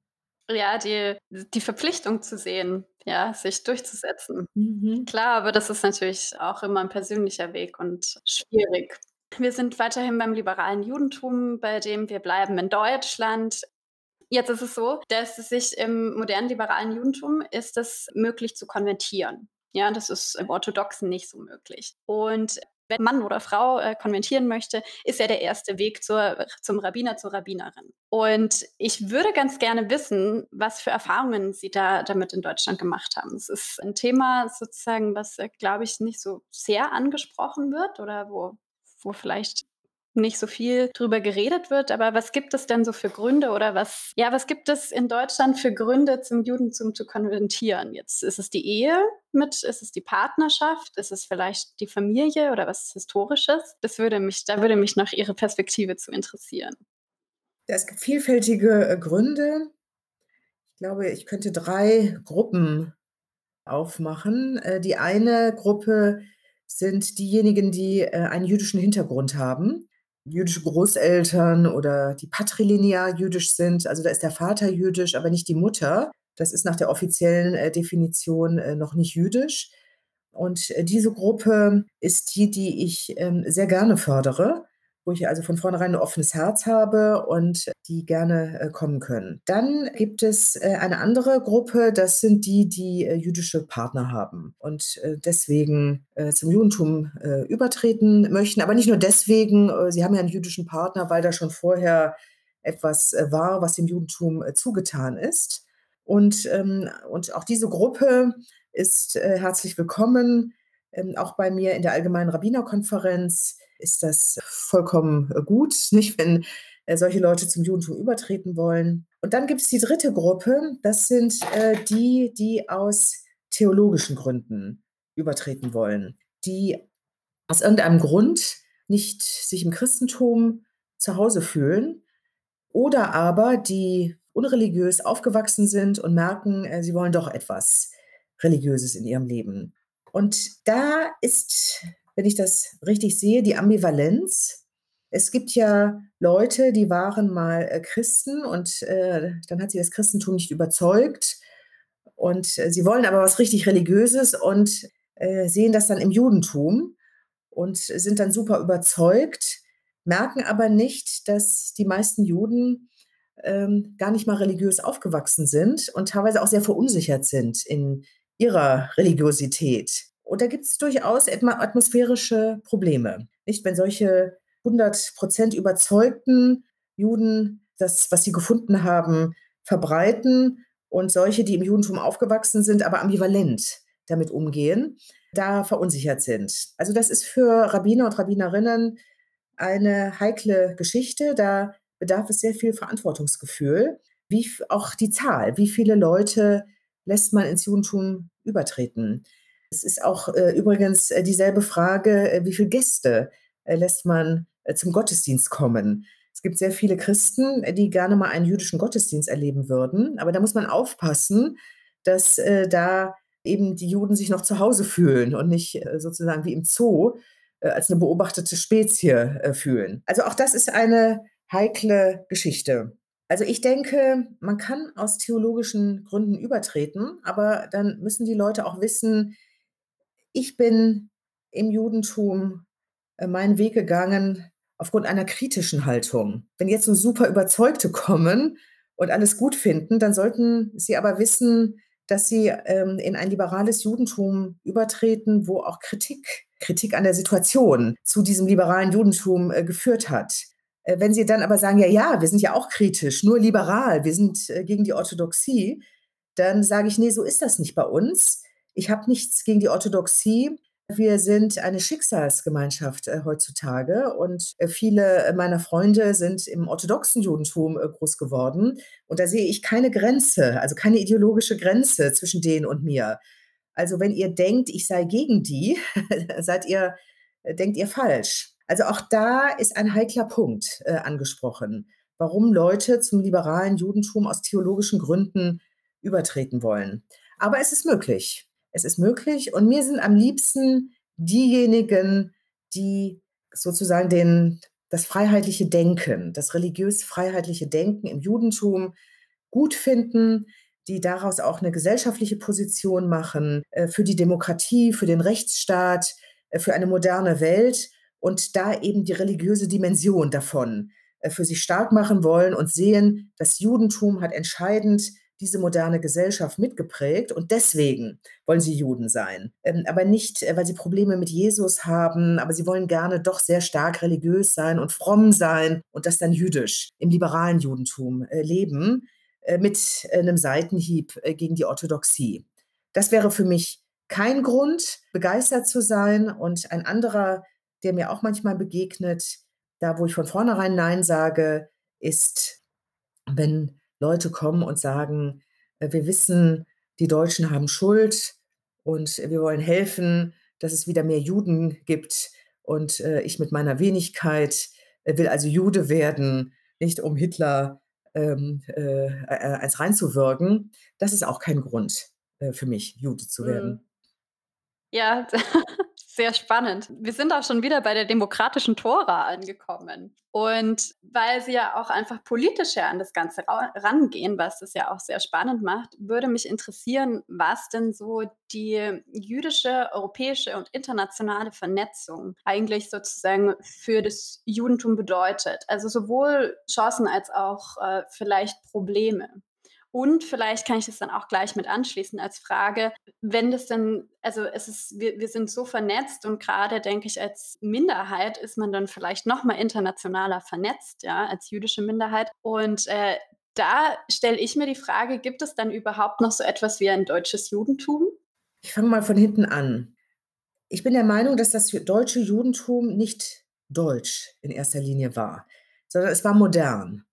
Ja, die die Verpflichtung zu sehen, ja, sich durchzusetzen. Mhm. Klar, aber das ist natürlich auch immer 'n persönlicher Weg und schwierig. Wir sind weiterhin beim liberalen Judentum, bei dem wir bleiben in Deutschland. Jetzt ist es so, dass es sich im modernen liberalen Judentum ist es möglich zu konvertieren. Ja, das ist im Orthodoxen nicht so möglich. Und wenn Mann oder Frau, äh, konvertieren möchte, ist ja der erste Weg zur zum Rabbiner, zur Rabbinerin. Und ich würde ganz gerne wissen, was für Erfahrungen Sie da damit in Deutschland gemacht haben. Es ist 'n Thema sozusagen, was, äh, glaube ich, nicht so sehr angesprochen wird oder wo wo vielleicht nicht so viel drüber geredet wird. Aber was gibt es denn so für Gründe oder was, ja, was gibt es in Deutschland für Gründe, zum Judentum zu konvertieren? Jetzt ist es die Ehe mit, ist es die Partnerschaft, ist es vielleicht die Familie oder was Historisches? Das würde mich, da würde mich nach Ihre Perspektive zu interessieren. Es gibt vielfältige äh, Gründe. Ich glaube, ich könnte drei Gruppen aufmachen. Äh, die eine Gruppe sind diejenigen, die äh, einen jüdischen Hintergrund haben jüdische Großeltern oder die patrilinear jüdisch sind. Also da ist der Vater jüdisch, aber nicht die Mutter. Das ist nach der offiziellen äh, Definition äh, noch nicht jüdisch. Und äh, diese Gruppe ist die, die ich ähm, sehr gerne fördere wo ich also von vornherein ein offenes Herz habe und die gerne äh, kommen können. Dann gibt es äh, eine andere Gruppe, das sind die, die äh, jüdische Partner haben und deswegen zum Judentum übertreten möchten. Aber nicht nur deswegen, sie haben ja einen jüdischen Partner, weil da schon vorher etwas war, was dem Judentum zugetan ist. Und, ähm, und auch diese Gruppe ist herzlich willkommen, auch bei mir in der Allgemeinen Rabbinerkonferenz ist das vollkommen äh, gut, nicht, wenn äh, solche Leute zum Judentum übertreten wollen. Und dann gibt es die dritte Gruppe, das sind äh, die, die aus theologischen Gründen übertreten wollen, die aus irgendeinem Grund nicht sich im Christentum zu Hause fühlen oder aber die unreligiös aufgewachsen sind und merken, sie wollen doch etwas Religiöses in ihrem Leben. Und da ist wenn ich das richtig sehe, die Ambivalenz. Es gibt ja Leute, die waren mal äh, Christen und äh, dann hat sie das Christentum nicht überzeugt und äh, sie wollen aber was richtig Religiöses und äh, sehen das dann im Judentum und sind dann super überzeugt, merken aber nicht, dass die meisten Juden ähm, gar nicht mal religiös aufgewachsen sind und teilweise auch sehr verunsichert sind in ihrer Religiosität. Und da gibt es durchaus atmosphärische Probleme. Nicht, wenn solche 100 Prozent überzeugten Juden das, was sie gefunden haben, verbreiten und solche, die im Judentum aufgewachsen sind, aber ambivalent damit umgehen, da verunsichert sind. Also das ist für Rabbiner und Rabbinerinnen eine heikle Geschichte. Da bedarf es sehr viel Verantwortungsgefühl. Wie auch die Zahl, wie viele Leute lässt man ins Judentum übertreten? Es ist auch äh, übrigens äh, dieselbe Frage, äh, wie viele Gäste äh, lässt man äh, zum Gottesdienst kommen. Es gibt sehr viele Christen, äh, die gerne mal einen jüdischen Gottesdienst erleben würden, aber da muss man aufpassen, dass da eben die Juden sich noch zu Hause fühlen und nicht sozusagen wie im Zoo als eine beobachtete Spezie fühlen. Also auch das ist eine heikle Geschichte. Also ich denke, man kann aus theologischen Gründen übertreten, aber dann müssen die Leute auch wissen, ich bin im Judentum äh, meinen Weg gegangen aufgrund einer kritischen Haltung. Wenn jetzt so super Überzeugte kommen und alles gut finden, dann sollten sie aber wissen, dass sie ähm, in ein liberales Judentum übertreten, wo auch Kritik, Kritik an der Situation zu diesem liberalen Judentum äh, geführt hat. Äh, wenn sie dann aber sagen, ja, ja, wir sind ja auch kritisch, nur liberal, wir sind äh, gegen die Orthodoxie, dann sage ich, nee, so ist das nicht bei uns. Ich habe nichts gegen die Orthodoxie. Wir sind eine Schicksalsgemeinschaft äh, heutzutage und äh, viele meiner Freunde sind im orthodoxen Judentum äh, groß geworden. Und da sehe ich keine Grenze, also keine ideologische Grenze zwischen denen und mir. Also wenn ihr denkt, ich sei gegen die, seid ihr, äh, denkt ihr falsch. Also auch da ist ein heikler Punkt äh, angesprochen, warum Leute zum liberalen Judentum aus theologischen Gründen übertreten wollen. Aber es ist möglich es ist möglich. Und mir sind am liebsten diejenigen, die sozusagen den, das freiheitliche Denken, das religiös-freiheitliche Denken im Judentum gut finden, die daraus auch eine gesellschaftliche Position machen äh, für die Demokratie, für den Rechtsstaat, äh, für eine moderne Welt und da eben die religiöse Dimension davon äh, für sich stark machen wollen und sehen, das Judentum hat entscheidend diese moderne Gesellschaft mitgeprägt und deswegen wollen sie Juden sein. Ähm, aber nicht, äh, weil sie Probleme mit Jesus haben, aber sie wollen gerne doch sehr stark religiös sein und fromm sein und das dann jüdisch im liberalen Judentum äh, leben mit einem Seitenhieb gegen die Orthodoxie. Das wäre für mich kein Grund, begeistert zu sein. Und ein anderer, der mir auch manchmal begegnet, Da, wo ich von vornherein nein sage, ist, wenn Leute kommen und sagen: „Äh, wir wissen, die Deutschen haben Schuld und wir wollen helfen, dass es wieder mehr Juden gibt und, äh, ich mit meiner Wenigkeit, äh, will also Jude werden, nicht um Hitler, ähm, äh, eins reinzuwirken.“ Das ist auch kein Grund, äh, für mich, Jude zu Mhm. werden. Ja, sehr spannend. Wir sind auch schon wieder bei der demokratischen Tora angekommen. Und weil Sie ja auch einfach politischer an das Ganze ra rangehen, was das ja auch sehr spannend macht, würde mich interessieren, was denn so die jüdische, europäische und internationale Vernetzung eigentlich sozusagen für das Judentum bedeutet. Also sowohl Chancen als auch, äh, vielleicht Probleme. Und vielleicht kann ich das dann auch gleich mit anschließen als Frage, wenn das denn also es ist wir wir sind so vernetzt und grade denke ich, als Minderheit ist man dann vielleicht noch mal internationaler vernetzt, ja, als jüdische Minderheit. Und, äh, da stelle ich mir die Frage, gibt es dann überhaupt noch so etwas wie ein deutsches Judentum? Ich fange mal von hinten an. Ich bin der Meinung, dass das deutsche Judentum nicht deutsch in erster Linie war, sondern es war modern.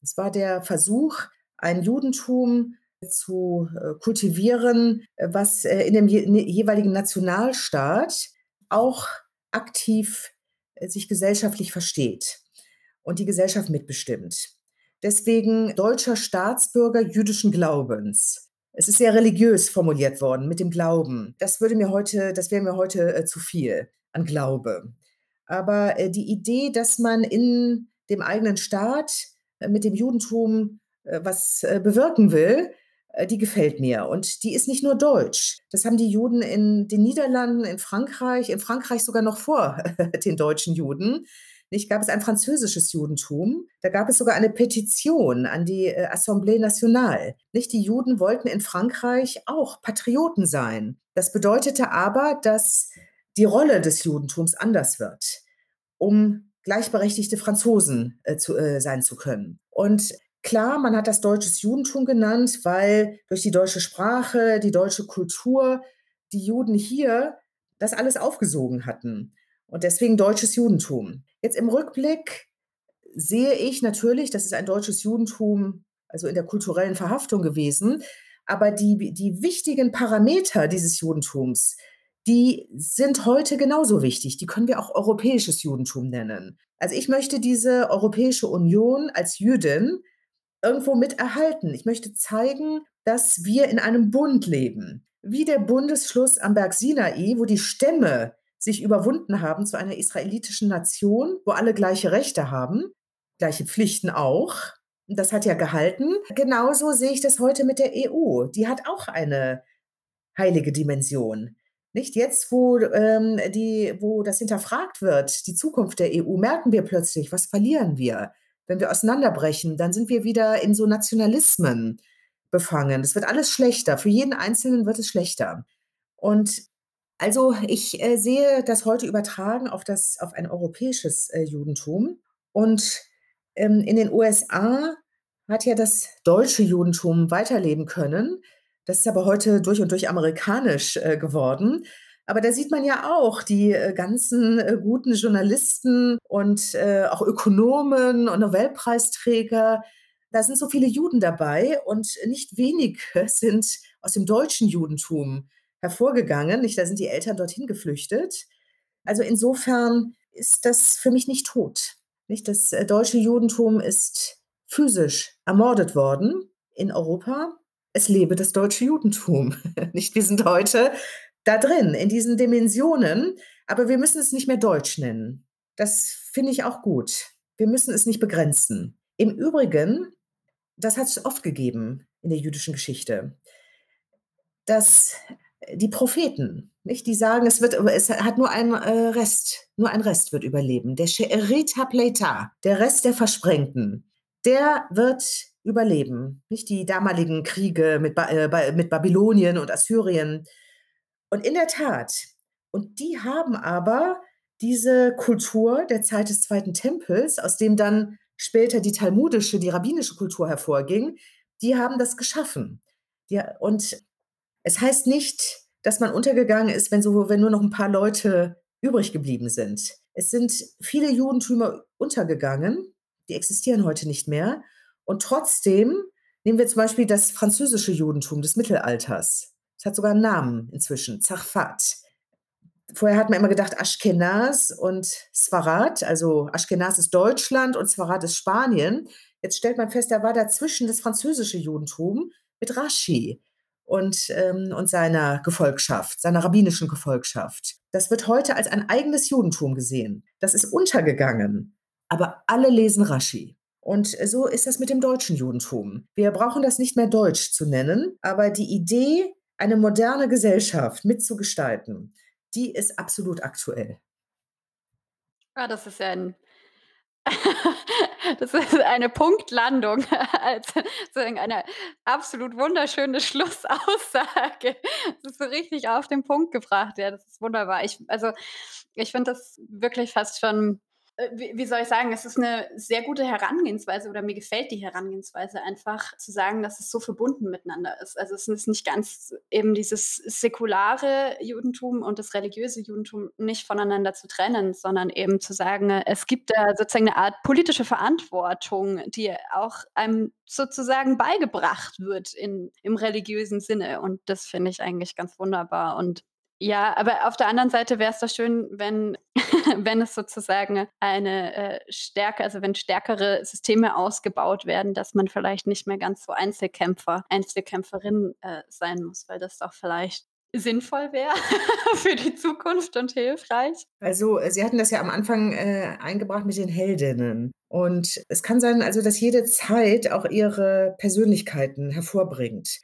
Es war der Versuch, ein Judentum zu, äh, kultivieren, äh, was, äh, in dem ne jeweiligen Nationalstaat auch aktiv, sich gesellschaftlich versteht und die Gesellschaft mitbestimmt. Deswegen deutscher Staatsbürger jüdischen Glaubens. Es ist sehr religiös formuliert worden mit dem Glauben. Das würde mir heute das wäre mir heute, äh, zu viel an Glaube. Aber, äh, die Idee, dass man in dem eigenen Staat, äh, mit dem Judentum, was, äh, bewirken will, äh, die gefällt mir. Und die ist nicht nur deutsch. Das haben die Juden in den Niederlanden, in Frankreich in Frankreich sogar noch vor den deutschen Juden, nicht, gab es ein französisches Judentum. Da gab es sogar eine Petition an die, äh, Assemblée Nationale, nicht? Die Juden wollten in Frankreich auch Patrioten sein. Das bedeutete aber, dass die Rolle des Judentums anders wird, um gleichberechtigte Franzosen, äh, zu äh, sein zu können. Und klar, man hat das deutsches Judentum genannt, weil durch die deutsche Sprache, die deutsche Kultur die Juden hier das alles aufgesogen hatten und deswegen deutsches Judentum. Jetzt im Rückblick sehe ich natürlich, das ist ein deutsches Judentum, also in der kulturellen Verhaftung gewesen, aber die die wichtigen Parameter dieses Judentums, die sind heute genauso wichtig. Die können wir auch europäisches Judentum nennen. Also, ich möchte diese Europäische Union als Jüdin irgendwo mit erhalten. Ich möchte zeigen, dass wir in einem Bund leben, wie der Bundesschluss am Berg Sinai, wo die Stämme sich überwunden haben zu einer israelitischen Nation, wo alle gleiche Rechte haben, gleiche Pflichten auch. Das hat ja gehalten. Genauso sehe ich das heute mit der EU. Die hat auch eine heilige Dimension. Nicht jetzt, wo, ähm, die wo das hinterfragt wird, die Zukunft der EU, merken wir plötzlich, was verlieren wir? Wenn wir auseinanderbrechen, dann sind wir wieder in so Nationalismen befangen. Es wird alles schlechter. Für jeden Einzelnen wird es schlechter. Und also, ich, äh, sehe das heute übertragen auf das auf ein europäisches, äh, Judentum. Und, ähm, in den USA hat ja das deutsche Judentum weiterleben können. Das ist aber heute durch und durch amerikanisch, äh, geworden. Aber da sieht man ja auch die, äh, ganzen, äh, guten Journalisten und, äh, auch Ökonomen und Nobelpreisträger. Da sind so viele Juden dabei und nicht wenige sind aus dem deutschen Judentum hervorgegangen, nicht? Da sind die Eltern dorthin geflüchtet. Also, insofern ist das für mich nicht tot, nicht? Das, deutsche Judentum ist physisch ermordet worden in Europa. Es lebe das deutsche Judentum, nicht? Wir sind heute da drin, in diesen Dimensionen, aber wir müssen es nicht mehr deutsch nennen. Das finde ich auch gut. Wir müssen es nicht begrenzen. Im Übrigen, das hat's oft gegeben in der jüdischen Geschichte dass die Propheten, nicht? Die sagen, es wird es hat nur ein, äh, Rest nur ein Rest wird überleben. Der She'erit hapleita, der Rest der Versprengten, der wird überleben, nicht? Die damaligen Kriege mit Ba äh, mit Babylonien und Assyrien. Und in der Tat und die haben aber diese Kultur der Zeit des Zweiten Tempels, aus dem dann später die talmudische, die rabbinische Kultur hervorging, die haben das geschaffen. Ja, und es heißt nicht, dass man untergegangen ist, wenn so wenn nur noch 'n paar Leute übrig geblieben sind. Es sind viele Judentümer untergegangen, die existieren heute nicht mehr. Und trotzdem nehmen wir zum Beispiel das französische Judentum des Mittelalters. Es hat sogar einen Namen inzwischen, Zarfat. Vorher hat man immer gedacht Aschkenaz und Sfarad, also Aschkenaz ist Deutschland und Sfarad ist Spanien. Jetzt stellt man fest, da war dazwischen das französische Judentum mit Rashi und, ähm, und seiner Gefolgschaft, seiner rabbinischen Gefolgschaft. Das wird heute als ein eigenes Judentum gesehen. Das ist untergegangen, aber alle lesen Rashi. Und so ist das mit dem deutschen Judentum. Wir brauchen das nicht mehr deutsch zu nennen, aber die Idee, eine moderne Gesellschaft mitzugestalten, die ist absolut aktuell. Ja, das ist ja ein das ist eine Punktlandung als sozusagen eine absolut wunderschöne Schlussaussage. Das ist so richtig auf den Punkt gebracht. Ja, das ist wunderbar. Ich also, ich finde das wirklich fast schon wie wie soll ich sagen, es ist eine sehr gute Herangehensweise oder mir gefällt die Herangehensweise einfach zu sagen, dass es so verbunden miteinander ist. Also, es ist nicht ganz eben dieses säkulare Judentum und das religiöse Judentum nicht voneinander zu trennen, sondern eben zu sagen, äh, es gibt da sozusagen eine Art politische Verantwortung, die auch einem sozusagen beigebracht wird in im religiösen Sinne und das finde ich eigentlich ganz wunderbar und ja, aber auf der anderen Seite wäre es doch schön, wenn wenn es sozusagen eine, äh, Stärke also, wenn stärkere Systeme ausgebaut werden, dass man vielleicht nicht mehr ganz so Einzelkämpfer, Einzelkämpferin, äh, sein muss, weil das doch vielleicht sinnvoll wäre für die Zukunft und hilfreich. Also, äh, Sie hatten das ja am Anfang, äh, eingebracht mit den Heldinnen. Und es kann sein, also, dass jede Zeit auch ihre Persönlichkeiten hervorbringt.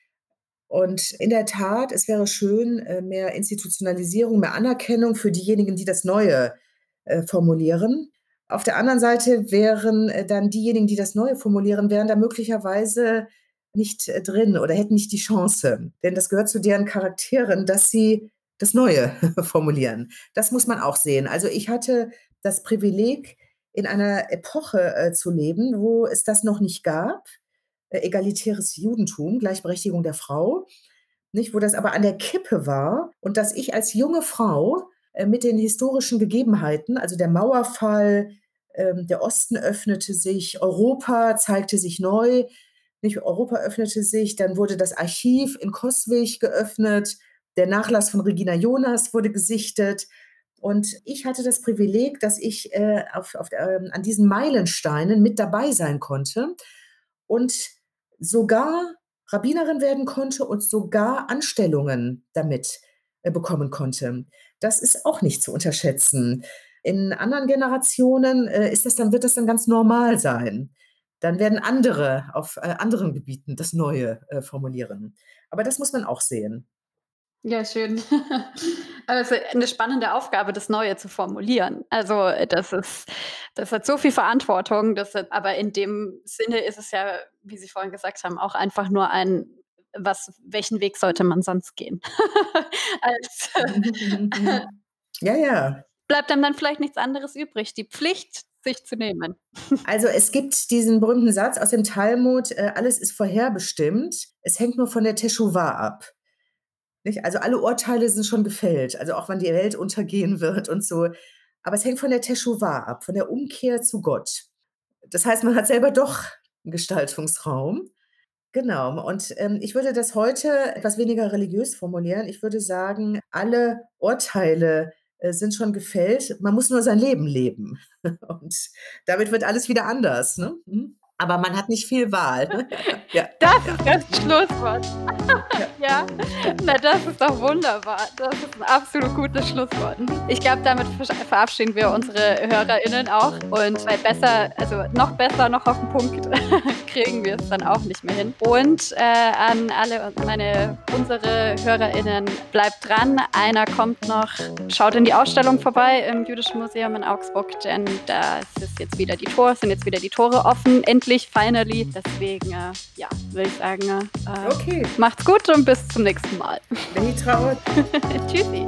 Und in der Tat, es wäre schön, äh, mehr Institutionalisierung, mehr Anerkennung für diejenigen, die das Neue, äh, formulieren. Auf der anderen Seite wären, äh, dann diejenigen, die das Neue formulieren, wären da möglicherweise nicht, drin oder hätten nicht die Chance. Denn das gehört zu deren Charakteren, dass sie das Neue formulieren. Das muss man auch sehen. Also, ich hatte das Privileg, in einer Epoche, zu leben, wo es das noch nicht gab egalitäres Judentum, Gleichberechtigung der Frau, nicht? Wo das aber an der Kippe war und dass ich als junge Frau äh, mit den historischen Gegebenheiten, also der Mauerfall, ähm, der Osten öffnete sich, Europa zeigte sich neu, nicht? Europa öffnete sich, dann wurde das Archiv in Coswig geöffnet, der Nachlass von Regina Jonas wurde gesichtet. Und ich hatte das Privileg, dass ich äh, auf, auf, ähm, an diesen Meilensteinen mit dabei sein konnte und sogar Rabbinerin werden konnte und sogar Anstellungen damit, äh, bekommen konnte. Das ist auch nicht zu unterschätzen. In anderen Generationen, äh, ist das dann wird das dann ganz normal sein. Dann werden andere auf, äh, anderen Gebieten das Neue, formulieren. Aber das muss man auch sehen. Ja, schön. Also, 'ne spannende Aufgabe, das Neue zu formulieren. Also, das ist das hat so viel Verantwortung, das hat aber in dem Sinne ist es ja, wie Sie vorhin gesagt haben, auch einfach nur ein was welchen Weg sollte man sonst gehen? Als Ja, ja. bleibt einem dann vielleicht nichts anderes übrig, die Pflicht, sich zu nehmen. Also, es gibt diesen berühmten Satz aus dem Talmud, äh: „Alles ist vorherbestimmt. Es hängt nur von der Teschuwa ab.“ Nicht? Also, alle Urteile sind schon gefällt, also auch wann die Welt untergehen wird und so. Aber es hängt von der Teschuwa ab, von der Umkehr zu Gott. Das heißt, man hat selber doch Gestaltungsraum. Genau. Und, ähm, ich würde das heute etwas weniger religiös formulieren. Ich würde sagen, alle Urteile, äh, sind schon gefällt. Man muss nur sein Leben leben. Und damit wird alles wieder anders, ne? Mhm. Aber man hat nicht viel Wahl. Ja, Das ist das Schlusswort. Ja. Na, das ist doch wunderbar. Das ist 'n absolut gutes Schlusswort. Ich glaube, damit verabschieden wir unsere HörerInnen auch und weil besser also, noch besser, noch auf 'n Punkt kriegen wir's dann auch nicht mehr hin. Und, äh, an alle meine unsere HörerInnen, bleibt dran, einer kommt noch. Schaut in die Ausstellung vorbei im Jüdischen Museum in Augsburg, denn da ist jetzt wieder die Tore sind jetzt wieder die Tore offen, endlich, finally. Deswegen, äh, ja, würde ich sagen, äh, Okay. macht's gut und bis zum nächsten Mal. Lehi Traut. Tschüssi.